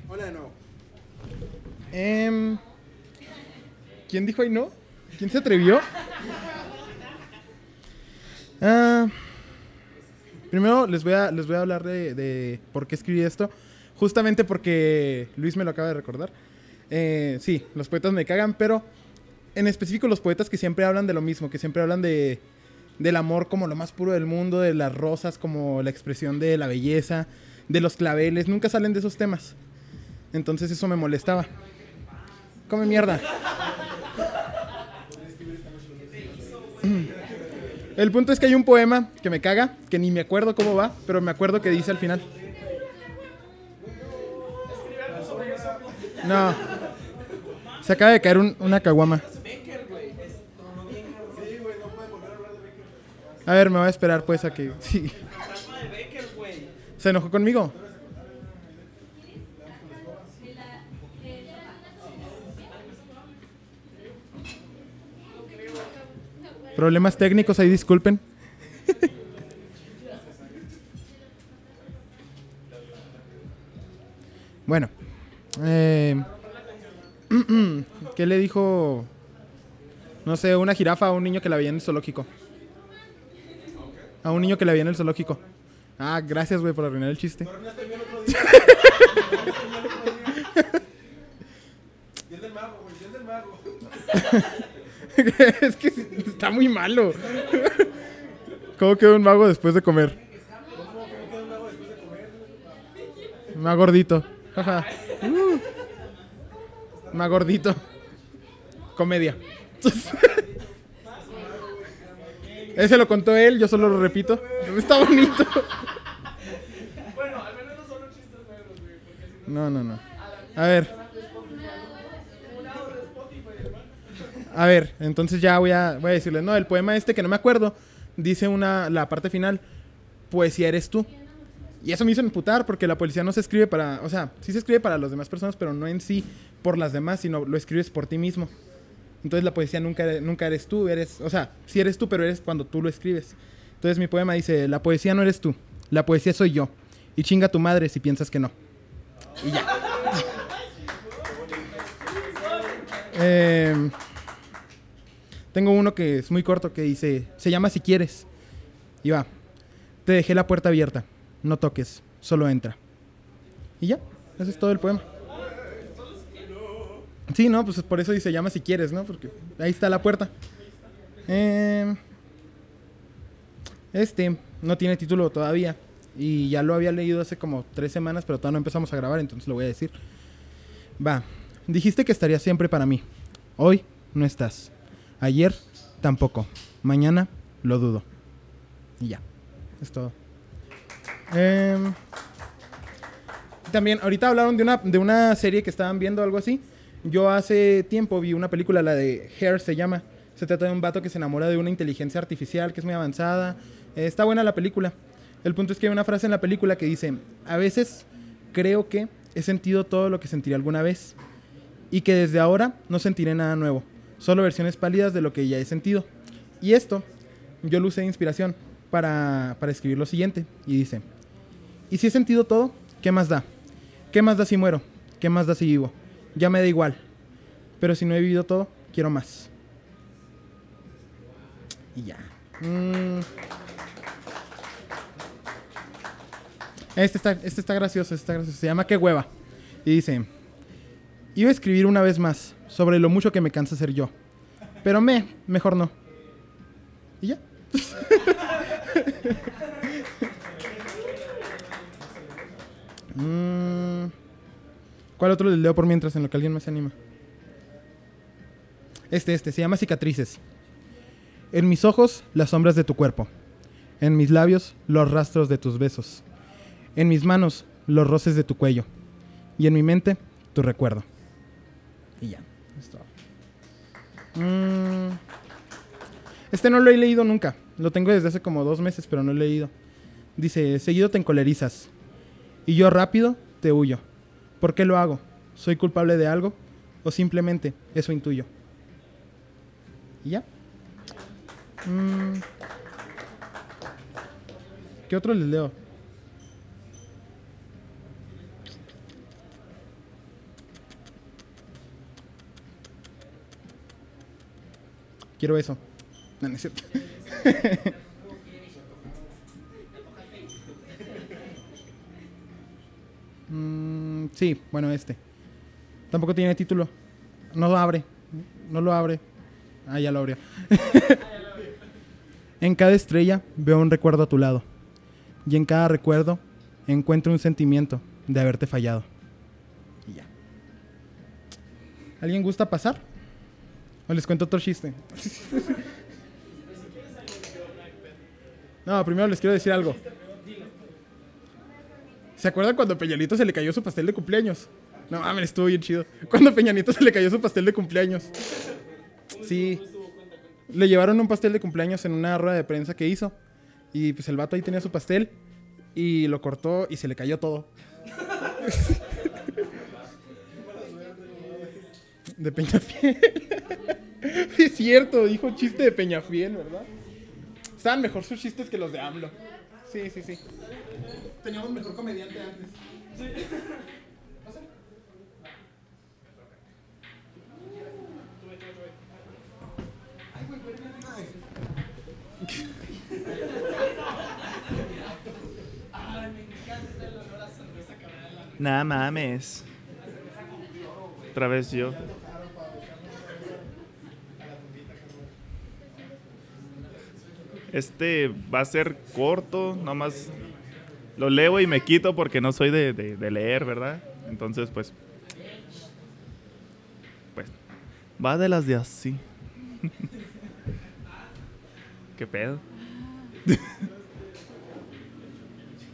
Speaker 2: Hola de. Em, ¿Quién dijo ahí no? ¿Quién se atrevió? Ah, primero les voy a, les voy a hablar de, por qué escribí esto. Justamente porque Luis me lo acaba de recordar. Eh, sí, los poetas me cagan, pero en específico los poetas que siempre hablan de lo mismo, que siempre hablan de, del amor como lo más puro del mundo, de las rosas como la expresión de la belleza, de los claveles, nunca salen de esos temas. Entonces eso me molestaba. Come mierda. El punto es que hay un poema que me caga, que ni me acuerdo cómo va, pero me acuerdo que dice al final. No. Se acaba de caer un- una caguama. A ver, me voy a esperar pues a que... Sí. ¿Se enojó conmigo? Problemas técnicos ahí, disculpen. bueno. eh, ¿Qué le dijo? No sé, una jirafa a un niño que la veía en el zoológico. A un niño que la veía en el zoológico. Ah, gracias, güey, por arruinar el chiste. es que está muy malo. ¿Cómo queda un mago después de comer? Más gordito. Uh. Más gordito. Comedia. Ese lo contó él, yo solo lo repito. Está bonito. No, no, no. A ver. A ver, entonces ya voy a, voy a decirle, no, el poema este que no me acuerdo, dice una, la parte final, poesía eres tú. Y eso me hizo emputar porque la poesía no se escribe para, o sea, sí se escribe para las demás personas, pero no en sí por las demás, sino lo escribes por ti mismo. Entonces la poesía nunca, eres- nunca eres tú, eres, o sea, sí eres tú, pero eres cuando tú lo escribes. Entonces mi poema dice, la poesía no eres tú, la poesía soy yo. Y chinga tu madre si piensas que no. Y ya. Em, tengo uno que es muy corto que dice, se llama Si quieres. Y va, te dejé la puerta abierta, no toques, solo entra. Y ya, ese es todo el poema. Sí, no, pues por eso dice llama si quieres, ¿no? Porque ahí está la puerta. Em, este no tiene título todavía. Y ya lo había leído hace como tres semanas, pero todavía no empezamos a grabar, entonces lo voy a decir. Va, dijiste que estarías siempre para mí. Hoy no estás. Ayer tampoco. Mañana lo dudo. Y ya, es todo. Em, también, ahorita hablaron de una, de una serie que estaban viendo, algo así. Yo hace tiempo vi una película, la de Hair se llama. Se trata de un vato que se enamora de una inteligencia artificial que es muy avanzada. Eh, está buena la película. El punto es que hay una frase en la película que dice, a veces creo que he sentido todo lo que sentiré alguna vez y que desde ahora no sentiré nada nuevo, solo versiones pálidas de lo que ya he sentido. Y esto yo lo usé de inspiración para, para escribir lo siguiente y dice, ¿y si he sentido todo? ¿Qué más da? ¿Qué más da si muero? ¿Qué más da si vivo? Ya me da igual. Pero si no he vivido todo, quiero más. Y ya. Mm. Este está, este está gracioso, este está gracioso. Se llama Qué hueva. Y dice, iba a escribir una vez más sobre lo mucho que me cansa ser yo. Pero me, mejor no. Y ya. Mm. ¿Cuál otro les leo por mientras en lo que alguien más se anima? Este, este, se llama Cicatrices. En mis ojos, las sombras de tu cuerpo. En mis labios, los rastros de tus besos. En mis manos, los roces de tu cuello. Y en mi mente, tu recuerdo. Mm. Este no lo he leído nunca. Lo tengo desde hace como dos meses, pero no lo he leído. Dice, seguido te encolerizas. Y yo rápido te huyo. ¿Por qué lo hago? ¿Soy culpable de algo? ¿O simplemente eso intuyo? Y ya. Mm. ¿Qué otro les leo? Quiero eso. No, no es cierto. Mm, sí, bueno, este. Tampoco tiene título. No lo abre. No lo abre. Ah, ya lo abrió. en cada estrella veo un recuerdo a tu lado. Y en cada recuerdo encuentro un sentimiento de haberte fallado. Y ya. ¿Alguien gusta pasar? ¿O les cuento otro chiste? no, primero les quiero decir algo. ¿Se acuerdan cuando a Peñanito se le cayó su pastel de cumpleaños? No mames, estuvo bien chido. Cuando a Peñanito se le cayó su pastel de cumpleaños. Sí. Le llevaron un pastel de cumpleaños en una rueda de prensa que hizo. Y pues el vato ahí tenía su pastel. Y lo cortó y se le cayó todo. De Peñafiel. Sí, es cierto, dijo chiste de Peñafiel, ¿verdad? Estaban mejor sus chistes que los de AMLO. Sí, sí, sí. Teníamos mejor comediante antes.
Speaker 11: Nada mames. Otra vez yo. Este va a ser corto, nada más lo leo y me quito porque no soy de, de- de leer, ¿verdad? Entonces, pues. Pues. Va de las de así. ¿Qué pedo?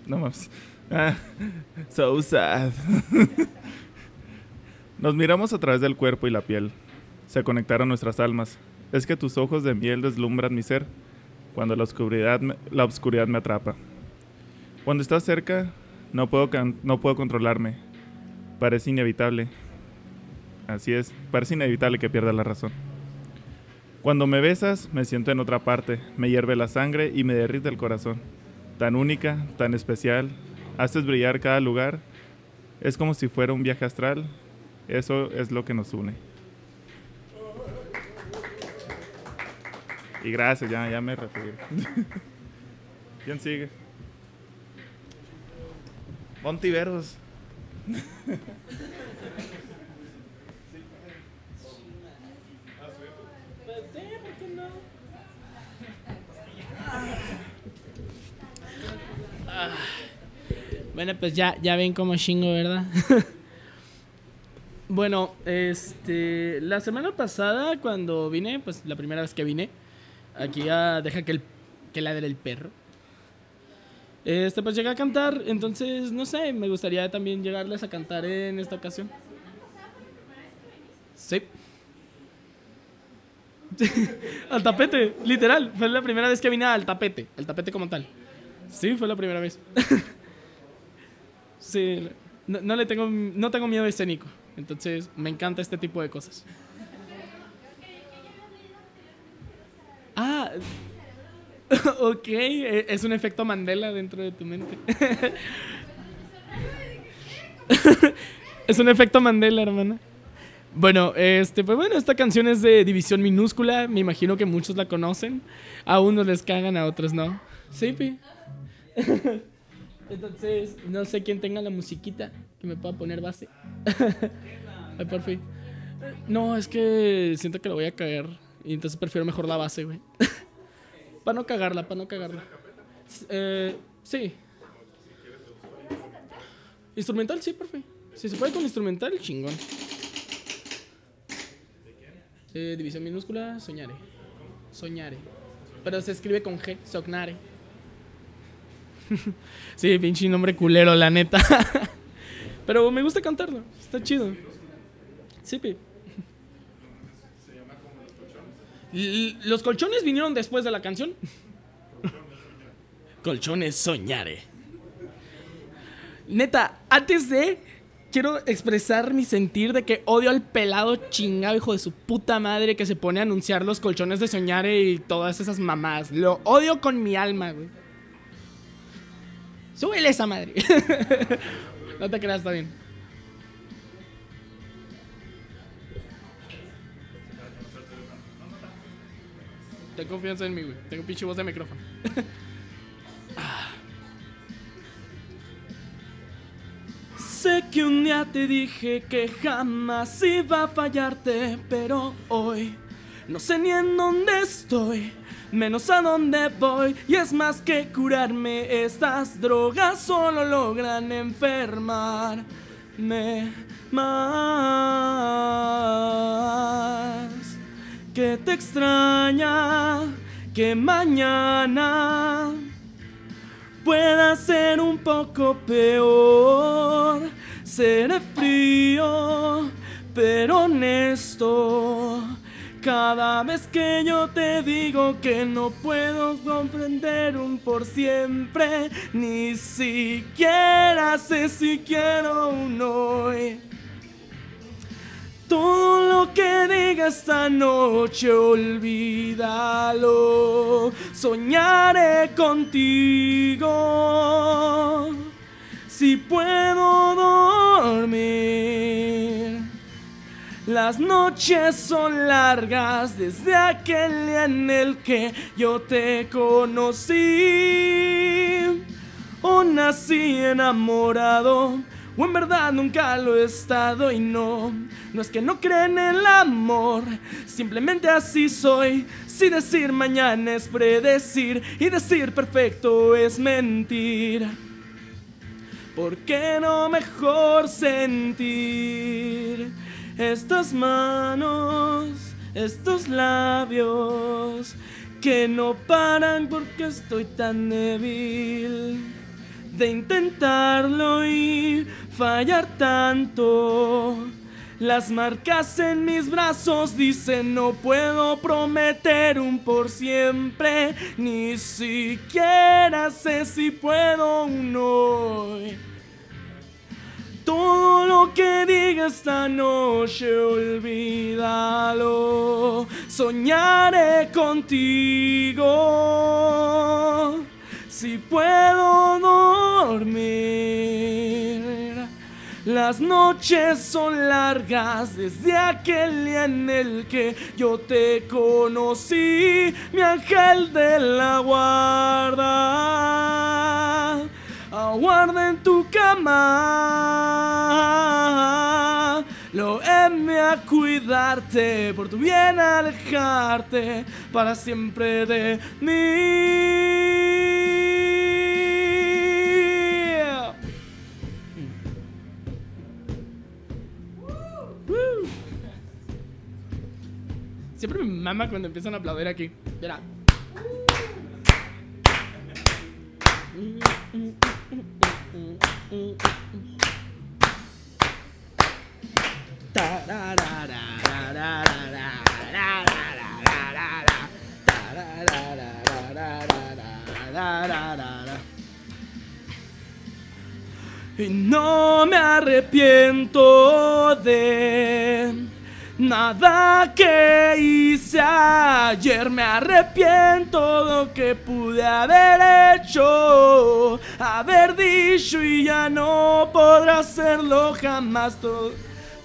Speaker 11: no más. Ah, so sad. Nos miramos a través del cuerpo y la piel. Se conectaron nuestras almas. Es que tus ojos de miel deslumbran mi ser cuando la oscuridad me, la oscuridad me atrapa. Cuando estás cerca, no puedo, no puedo controlarme. Parece inevitable. Así es, parece inevitable que pierda la razón. Cuando me besas, me siento en otra parte, me hierve la sangre y me derrite el corazón. Tan única, tan especial, haces brillar cada lugar. Es como si fuera un viaje astral. Eso es lo que nos une. Y gracias, ya, ya me referí. ¿Quién sigue? Montiveros.
Speaker 4: Bueno, pues ya, ya ven cómo chingo, ¿verdad? bueno, este. La semana pasada, cuando vine, pues la primera vez que vine, aquí a deja que el que ladre el perro. Este, pues llegué a cantar, entonces, no sé, me gustaría también llegarles a cantar en esta ocasión. Sí. al tapete, literal. Fue la primera vez que vine al tapete, al tapete como tal. Sí, fue la primera vez. sí, no le tengo, no tengo miedo escénico. Entonces, me encanta este tipo de cosas. Ok, e- es un efecto Mandela dentro de tu mente. es un efecto Mandela, hermana. Bueno, este, pues bueno, esta canción es de División Minúscula. Me imagino que muchos la conocen. A unos les cagan, a otros no. Sí, pi. Entonces, no sé quién tenga la musiquita que me pueda poner base. Ay, por fin. No, es que siento que lo voy a cagar. Y entonces prefiero mejor la base, güey. para no cagarla, para no cagarla. Eh, sí. Instrumental, sí, perfecto. Si se puede con instrumental, chingón. Eh, división minúscula, soñare. Soñare. Pero se escribe con G, sognare. sí, pinche nombre culero, la neta. Pero me gusta cantarlo, está chido. Sí, pi. Los colchones vinieron después de la canción. colchones soñare. Neta, antes de quiero expresar mi sentir de que odio al pelado chingado hijo de su puta madre que se pone a anunciar los colchones de soñare y todas esas mamás. Lo odio con mi alma, güey. Súbele esa madre. no te creas, está bien. Ten confianza en mí, güey. Tengo pinche voz de micrófono. Sé que un día te dije que jamás iba a fallarte, pero hoy no sé ni en dónde estoy, menos a dónde voy. Y es más que curarme, estas drogas solo logran enfermarme más. Que te extraña que mañana pueda ser un poco peor. Seré frío, pero honesto. Cada vez que yo te digo que no puedo comprender un por siempre, ni siquiera sé si quiero un hoy. Todo lo que diga esta noche, olvídalo. Soñaré contigo. Si puedo dormir. Las noches son largas desde aquel día en el que yo te conocí. O nací enamorado, o en verdad nunca lo he estado y no. No es que no creen en el amor, simplemente así soy. Si decir mañana es predecir y decir perfecto es mentir. ¿Por qué no mejor sentir estas manos, estos labios que no paran porque estoy tan débil de intentarlo y fallar tanto? Las marcas en mis brazos dicen no puedo prometer un por siempre, ni siquiera sé si puedo un hoy. Todo lo que diga esta noche, olvídalo. Soñaré contigo. Si puedo dormir. Las noches son largas desde aquel día en el que yo te conocí, mi ángel de la guarda. Aguarda en tu cama. Lo heme a cuidarte, por tu bien alejarte para siempre de mí. Siempre me mama cuando empiezan a aplaudir aquí. Mira. Y no me arrepiento de nada que hice ayer. Me arrepiento de lo que pude haber hecho, haber dicho y ya no podrá hacerlo jamás.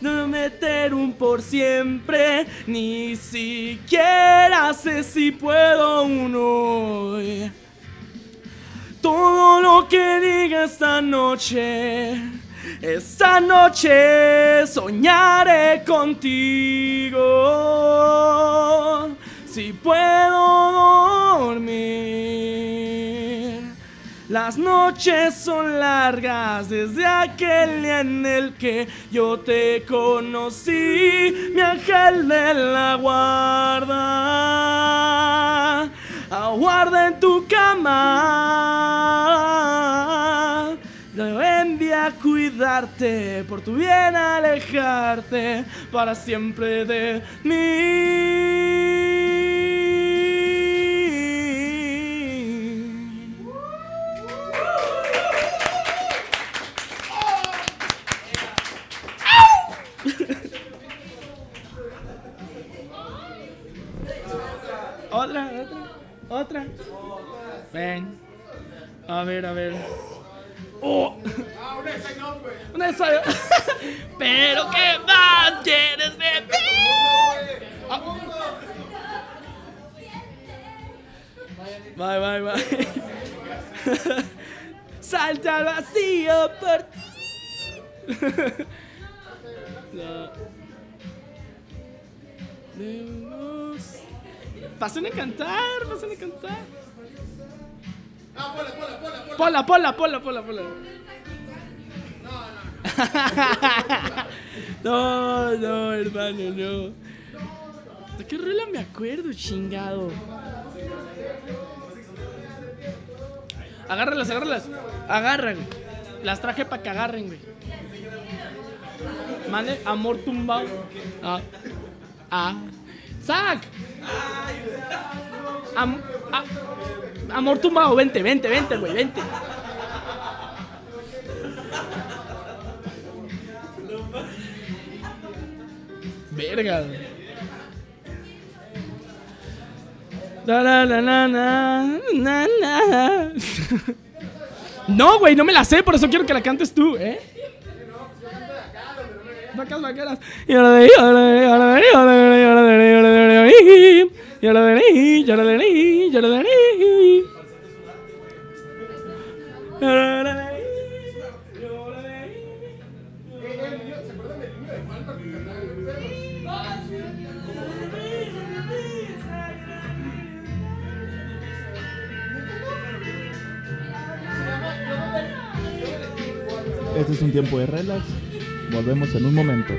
Speaker 4: No meter un por siempre, ni siquiera sé si puedo uno. Todo lo que diga esta noche, esta noche soñaré contigo. Si puedo dormir. Las noches son largas desde aquel día en el que yo te conocí, mi ángel de la guarda. Aguarda en tu cama. Yo envía a cuidarte, por tu bien alejarte para siempre de mí. Otra. Ven. A ver, a ver. Oh. Un ensayo. Pero qué más quieres de mí. Ah. Bye, bye, bye. Salta al vacío por ti. Debemos- Pasen a cantar, pasen a cantar. Pola, pola, pola, pola, pola. No, no, hermano, no. ¿De qué rola me acuerdo, chingado? Agárralas, agárralas. Agarran. Las traje para que agarren, güey. Mane, amor tumbado. Ah. Ah. ¡Sac! Am-. Amor tumbado, vente, vente, vente, güey, vente. Verga. La, la, la, la, na, na. No, güey, no me la sé, por eso quiero que la cantes tú, ¿eh? Vacas vaqueras. Y ahora de.
Speaker 12: Este es un tiempo de relax. Volvemos en un momento.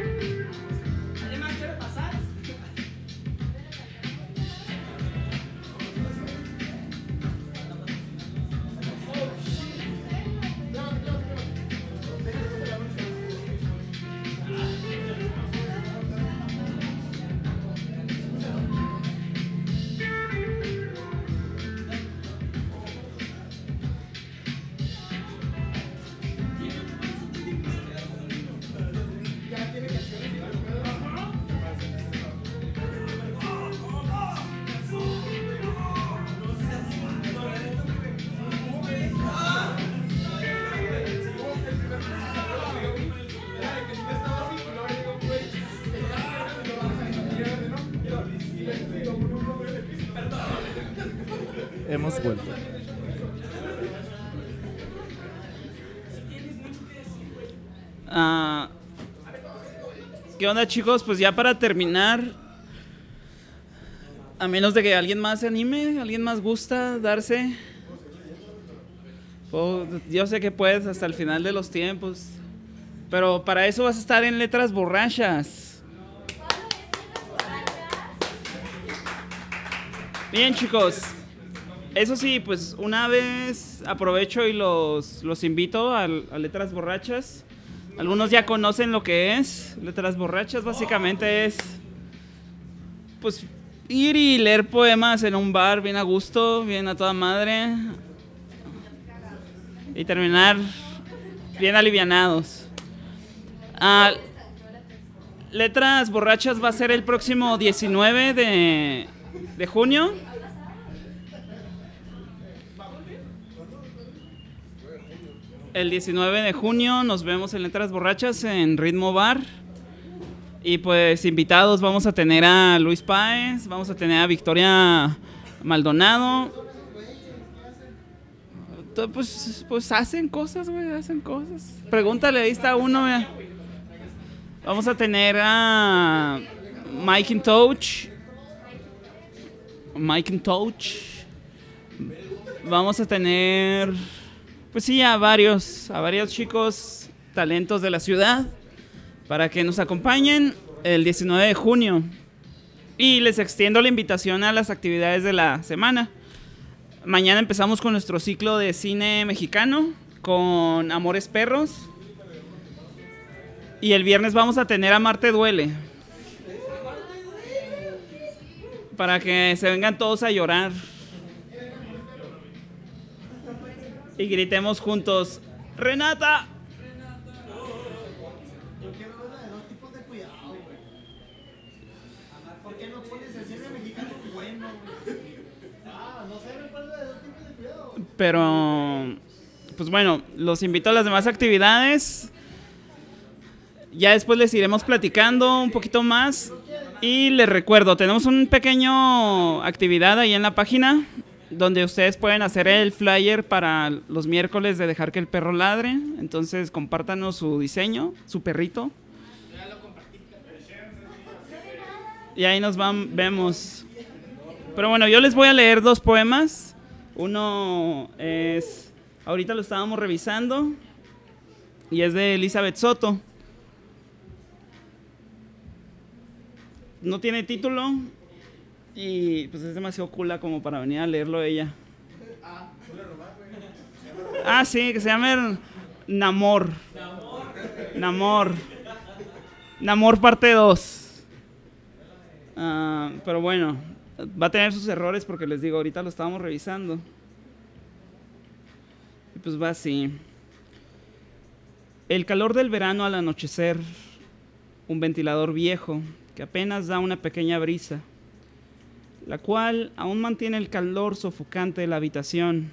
Speaker 1: ¿Qué onda chicos? Pues ya para terminar, a menos de que alguien más se anime, alguien más gusta darse. Oh, yo sé que puedes hasta el final de los tiempos, pero para eso vas a estar en letras borrachas. Bien chicos, eso sí, pues una vez aprovecho y los, los invito a letras borrachas. Algunos ya conocen lo que es. Letras borrachas básicamente es pues ir y leer poemas en un bar bien a gusto, bien a toda madre. Y terminar bien alivianados. Ah, Letras Borrachas va a ser el próximo 19 de, de junio. El 19 de junio nos vemos en Letras Borrachas en Ritmo Bar. Y pues invitados vamos a tener a Luis Páez, vamos a tener a Victoria Maldonado. Pues, pues hacen cosas, güey, hacen cosas. Pregúntale, ahí está uno. Vamos a tener a Mike in Touch. Mike in Touch. Vamos a tener, pues sí, a varios, a varios chicos talentos de la ciudad para que nos acompañen el 19 de junio. Y les extiendo la invitación a las actividades de la semana. Mañana empezamos con nuestro ciclo de cine mexicano con Amores Perros. Y el viernes vamos a tener a Marte Duele. Para que se vengan todos a llorar. Y gritemos juntos, Renata. Pero, pues bueno, los invito a las demás actividades. Ya después les iremos platicando un poquito más. Y les recuerdo, tenemos un pequeño actividad ahí en la página donde ustedes pueden hacer el flyer para los miércoles de dejar que el perro ladre. Entonces compártanos su diseño, su perrito. Y ahí nos vemos. Pero bueno, yo les voy a leer dos poemas. Uno es, ahorita lo estábamos revisando, y es de Elizabeth Soto. No tiene título y pues es demasiado cula como para venir a leerlo ella. Ah, sí, que se llama Namor. Namor. Namor parte 2. Ah, pero bueno, va a tener sus errores porque les digo, ahorita lo estábamos revisando. Y pues va así. El calor del verano al anochecer, un ventilador viejo que apenas da una pequeña brisa, la cual aún mantiene el calor sofocante de la habitación.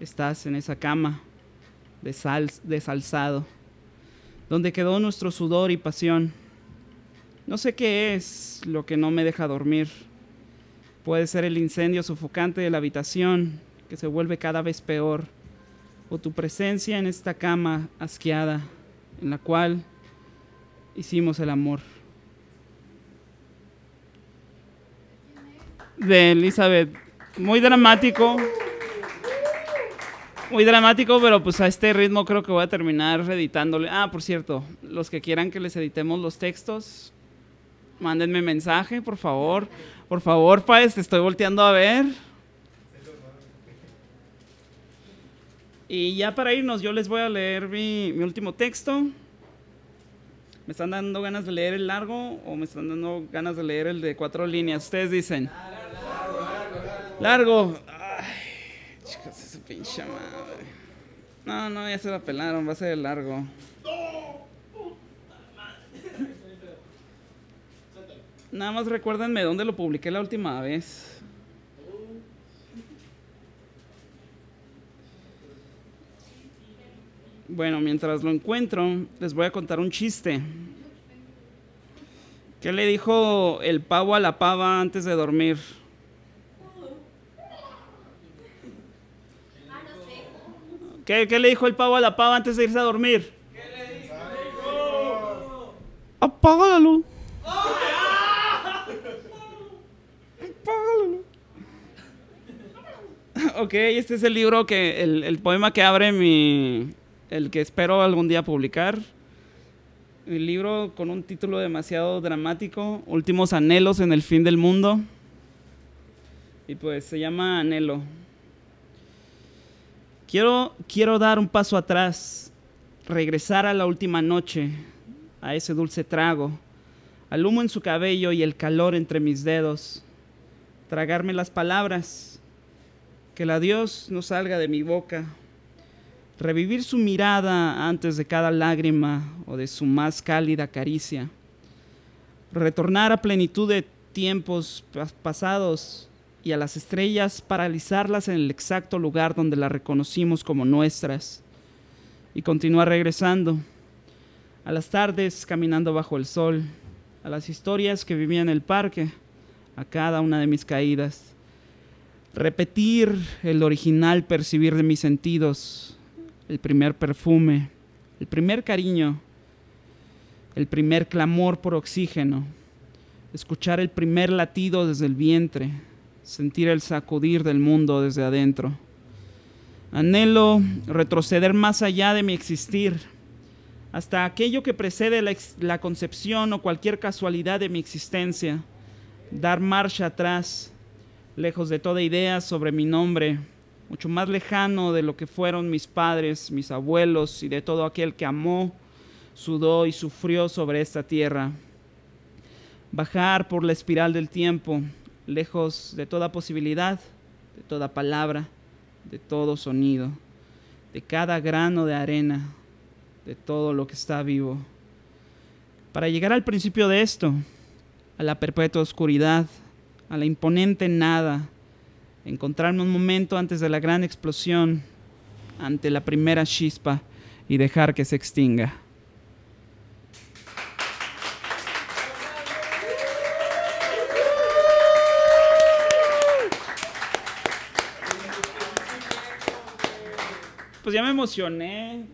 Speaker 1: Estás en esa cama desal- desalzado, donde quedó nuestro sudor y pasión. No sé qué es lo que no me deja dormir. Puede ser el incendio sofocante de la habitación, que se vuelve cada vez peor, o tu presencia en esta cama asqueada, en la cual hicimos el amor. De Elizabeth. Muy dramático. Muy dramático, pero pues a este ritmo creo que voy a terminar editándole. Ah, por cierto, los que quieran que les editemos los textos, mándenme mensaje, por favor. Por favor, Paez, te estoy volteando a ver. Y ya para irnos, yo les voy a leer mi, mi último texto. ¿Me están dando ganas de leer el largo o me están dando ganas de leer el de cuatro líneas? Ustedes dicen. Largo. Ay, chicos, esa pinche madre. No, no, ya se la pelaron, va a ser largo. Nada más recuérdenme dónde lo publiqué la última vez. Bueno, mientras lo encuentro, les voy a contar un chiste. ¿Qué le dijo el pavo a la pava antes de dormir? ¿Qué, qué le dijo el pavo a la pava antes de irse a dormir? Apaga la luz. Apaga la luz. Ok, este es el libro que, el, el poema que abre mi, el que espero algún día publicar. El libro con un título demasiado dramático, Últimos anhelos en el fin del mundo. Y pues se llama Anhelo. Quiero, quiero dar un paso atrás, regresar a la última noche, a ese dulce trago, al humo en su cabello y el calor entre mis dedos, tragarme las palabras, que el adiós no salga de mi boca, revivir su mirada antes de cada lágrima o de su más cálida caricia, retornar a plenitud de tiempos pas- pasados y a las estrellas paralizarlas en el exacto lugar donde las reconocimos como nuestras y continuar regresando a las tardes caminando bajo el sol, a las historias que vivía en el parque, a cada una de mis caídas. Repetir el original percibir de mis sentidos, el primer perfume, el primer cariño, el primer clamor por oxígeno, escuchar el primer latido desde el vientre, sentir el sacudir del mundo desde adentro. Anhelo retroceder más allá de mi existir, hasta aquello que precede la, concepción o cualquier casualidad de mi existencia, dar marcha atrás, lejos de toda idea sobre mi nombre, mucho más lejano de lo que fueron mis padres, mis abuelos y de todo aquel que amó, sudó y sufrió sobre esta tierra. Bajar por la espiral del tiempo, lejos de toda posibilidad, de toda palabra, de todo sonido, de cada grano de arena, de todo lo que está vivo. Para llegar al principio de esto, a la perpetua oscuridad, a la imponente nada, encontrarme un momento antes de la gran explosión, ante la primera chispa y dejar que se extinga. Pues ya me emocioné.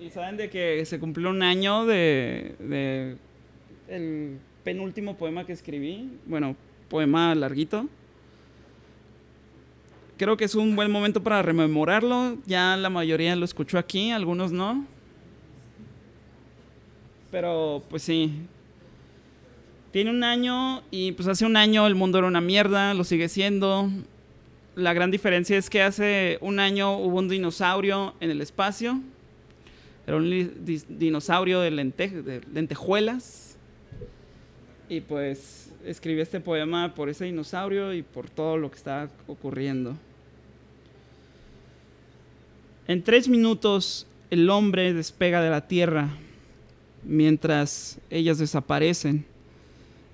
Speaker 1: Y saben de que se cumplió un año de, el penúltimo poema que escribí. Bueno, poema larguito. Creo que es un buen momento para rememorarlo. Ya la mayoría lo escuchó aquí, algunos no. Pero pues sí. Tiene un año y pues hace un año el mundo era una mierda, lo sigue siendo. La gran diferencia es que hace un año hubo un dinosaurio en el espacio. Era un dinosaurio de lentejuelas. Y pues escribí este poema por ese dinosaurio y por todo lo que está ocurriendo. En tres minutos el hombre despega de la tierra mientras ellas desaparecen.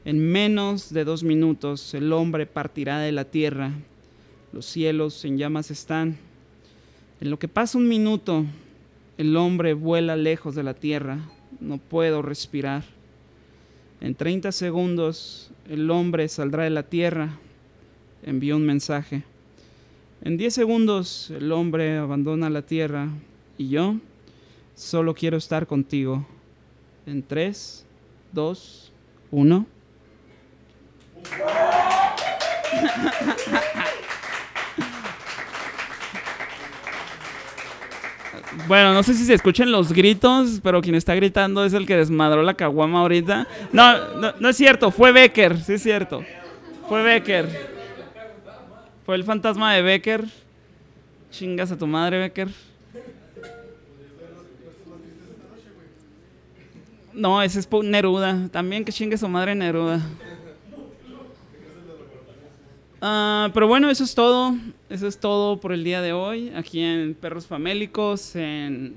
Speaker 1: En menos de dos minutos el hombre partirá de la tierra. Los cielos en llamas están. En lo que pasa un minuto, el hombre vuela lejos de la tierra. No puedo respirar. En 30 segundos, el hombre saldrá de la tierra. Envió un mensaje. En 10 segundos, el hombre abandona la tierra. Y yo solo quiero estar contigo. En 3, 2, 1. Bueno, no sé si se escuchan los gritos, pero quien está gritando es el que desmadró la caguama ahorita. No, no, no es cierto, fue Becker, sí es cierto. Fue Becker. Fue el fantasma de Becker. Chingas a tu madre, Becker. No, ese es Neruda. También que chingue su madre Neruda. Ah, pero bueno, eso es todo. Eso es todo por el día de hoy. Aquí en Perros Famélicos, en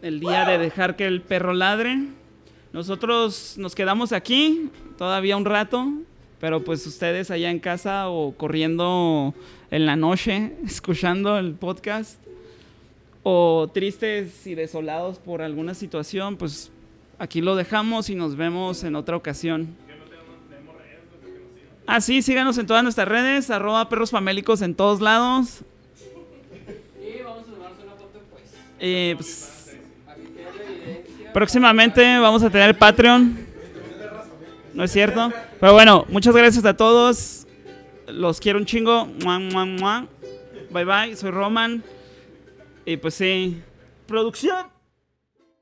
Speaker 1: el día de dejar que el perro ladre. Nosotros nos quedamos aquí todavía un rato, pero pues ustedes allá en casa o corriendo en la noche, escuchando el podcast, o tristes y desolados por alguna situación, pues aquí lo dejamos y nos vemos en otra ocasión. Ah, sí, síganos en todas nuestras redes, arroba perros famélicos en todos lados.
Speaker 10: Y vamos a tomarnos una foto pues.
Speaker 1: Eh, pues, próximamente vamos a tener Patreon. ¿No es cierto? Pero bueno, muchas gracias a todos. Los quiero un chingo. Bye bye, soy Roman. Y pues sí. Producción.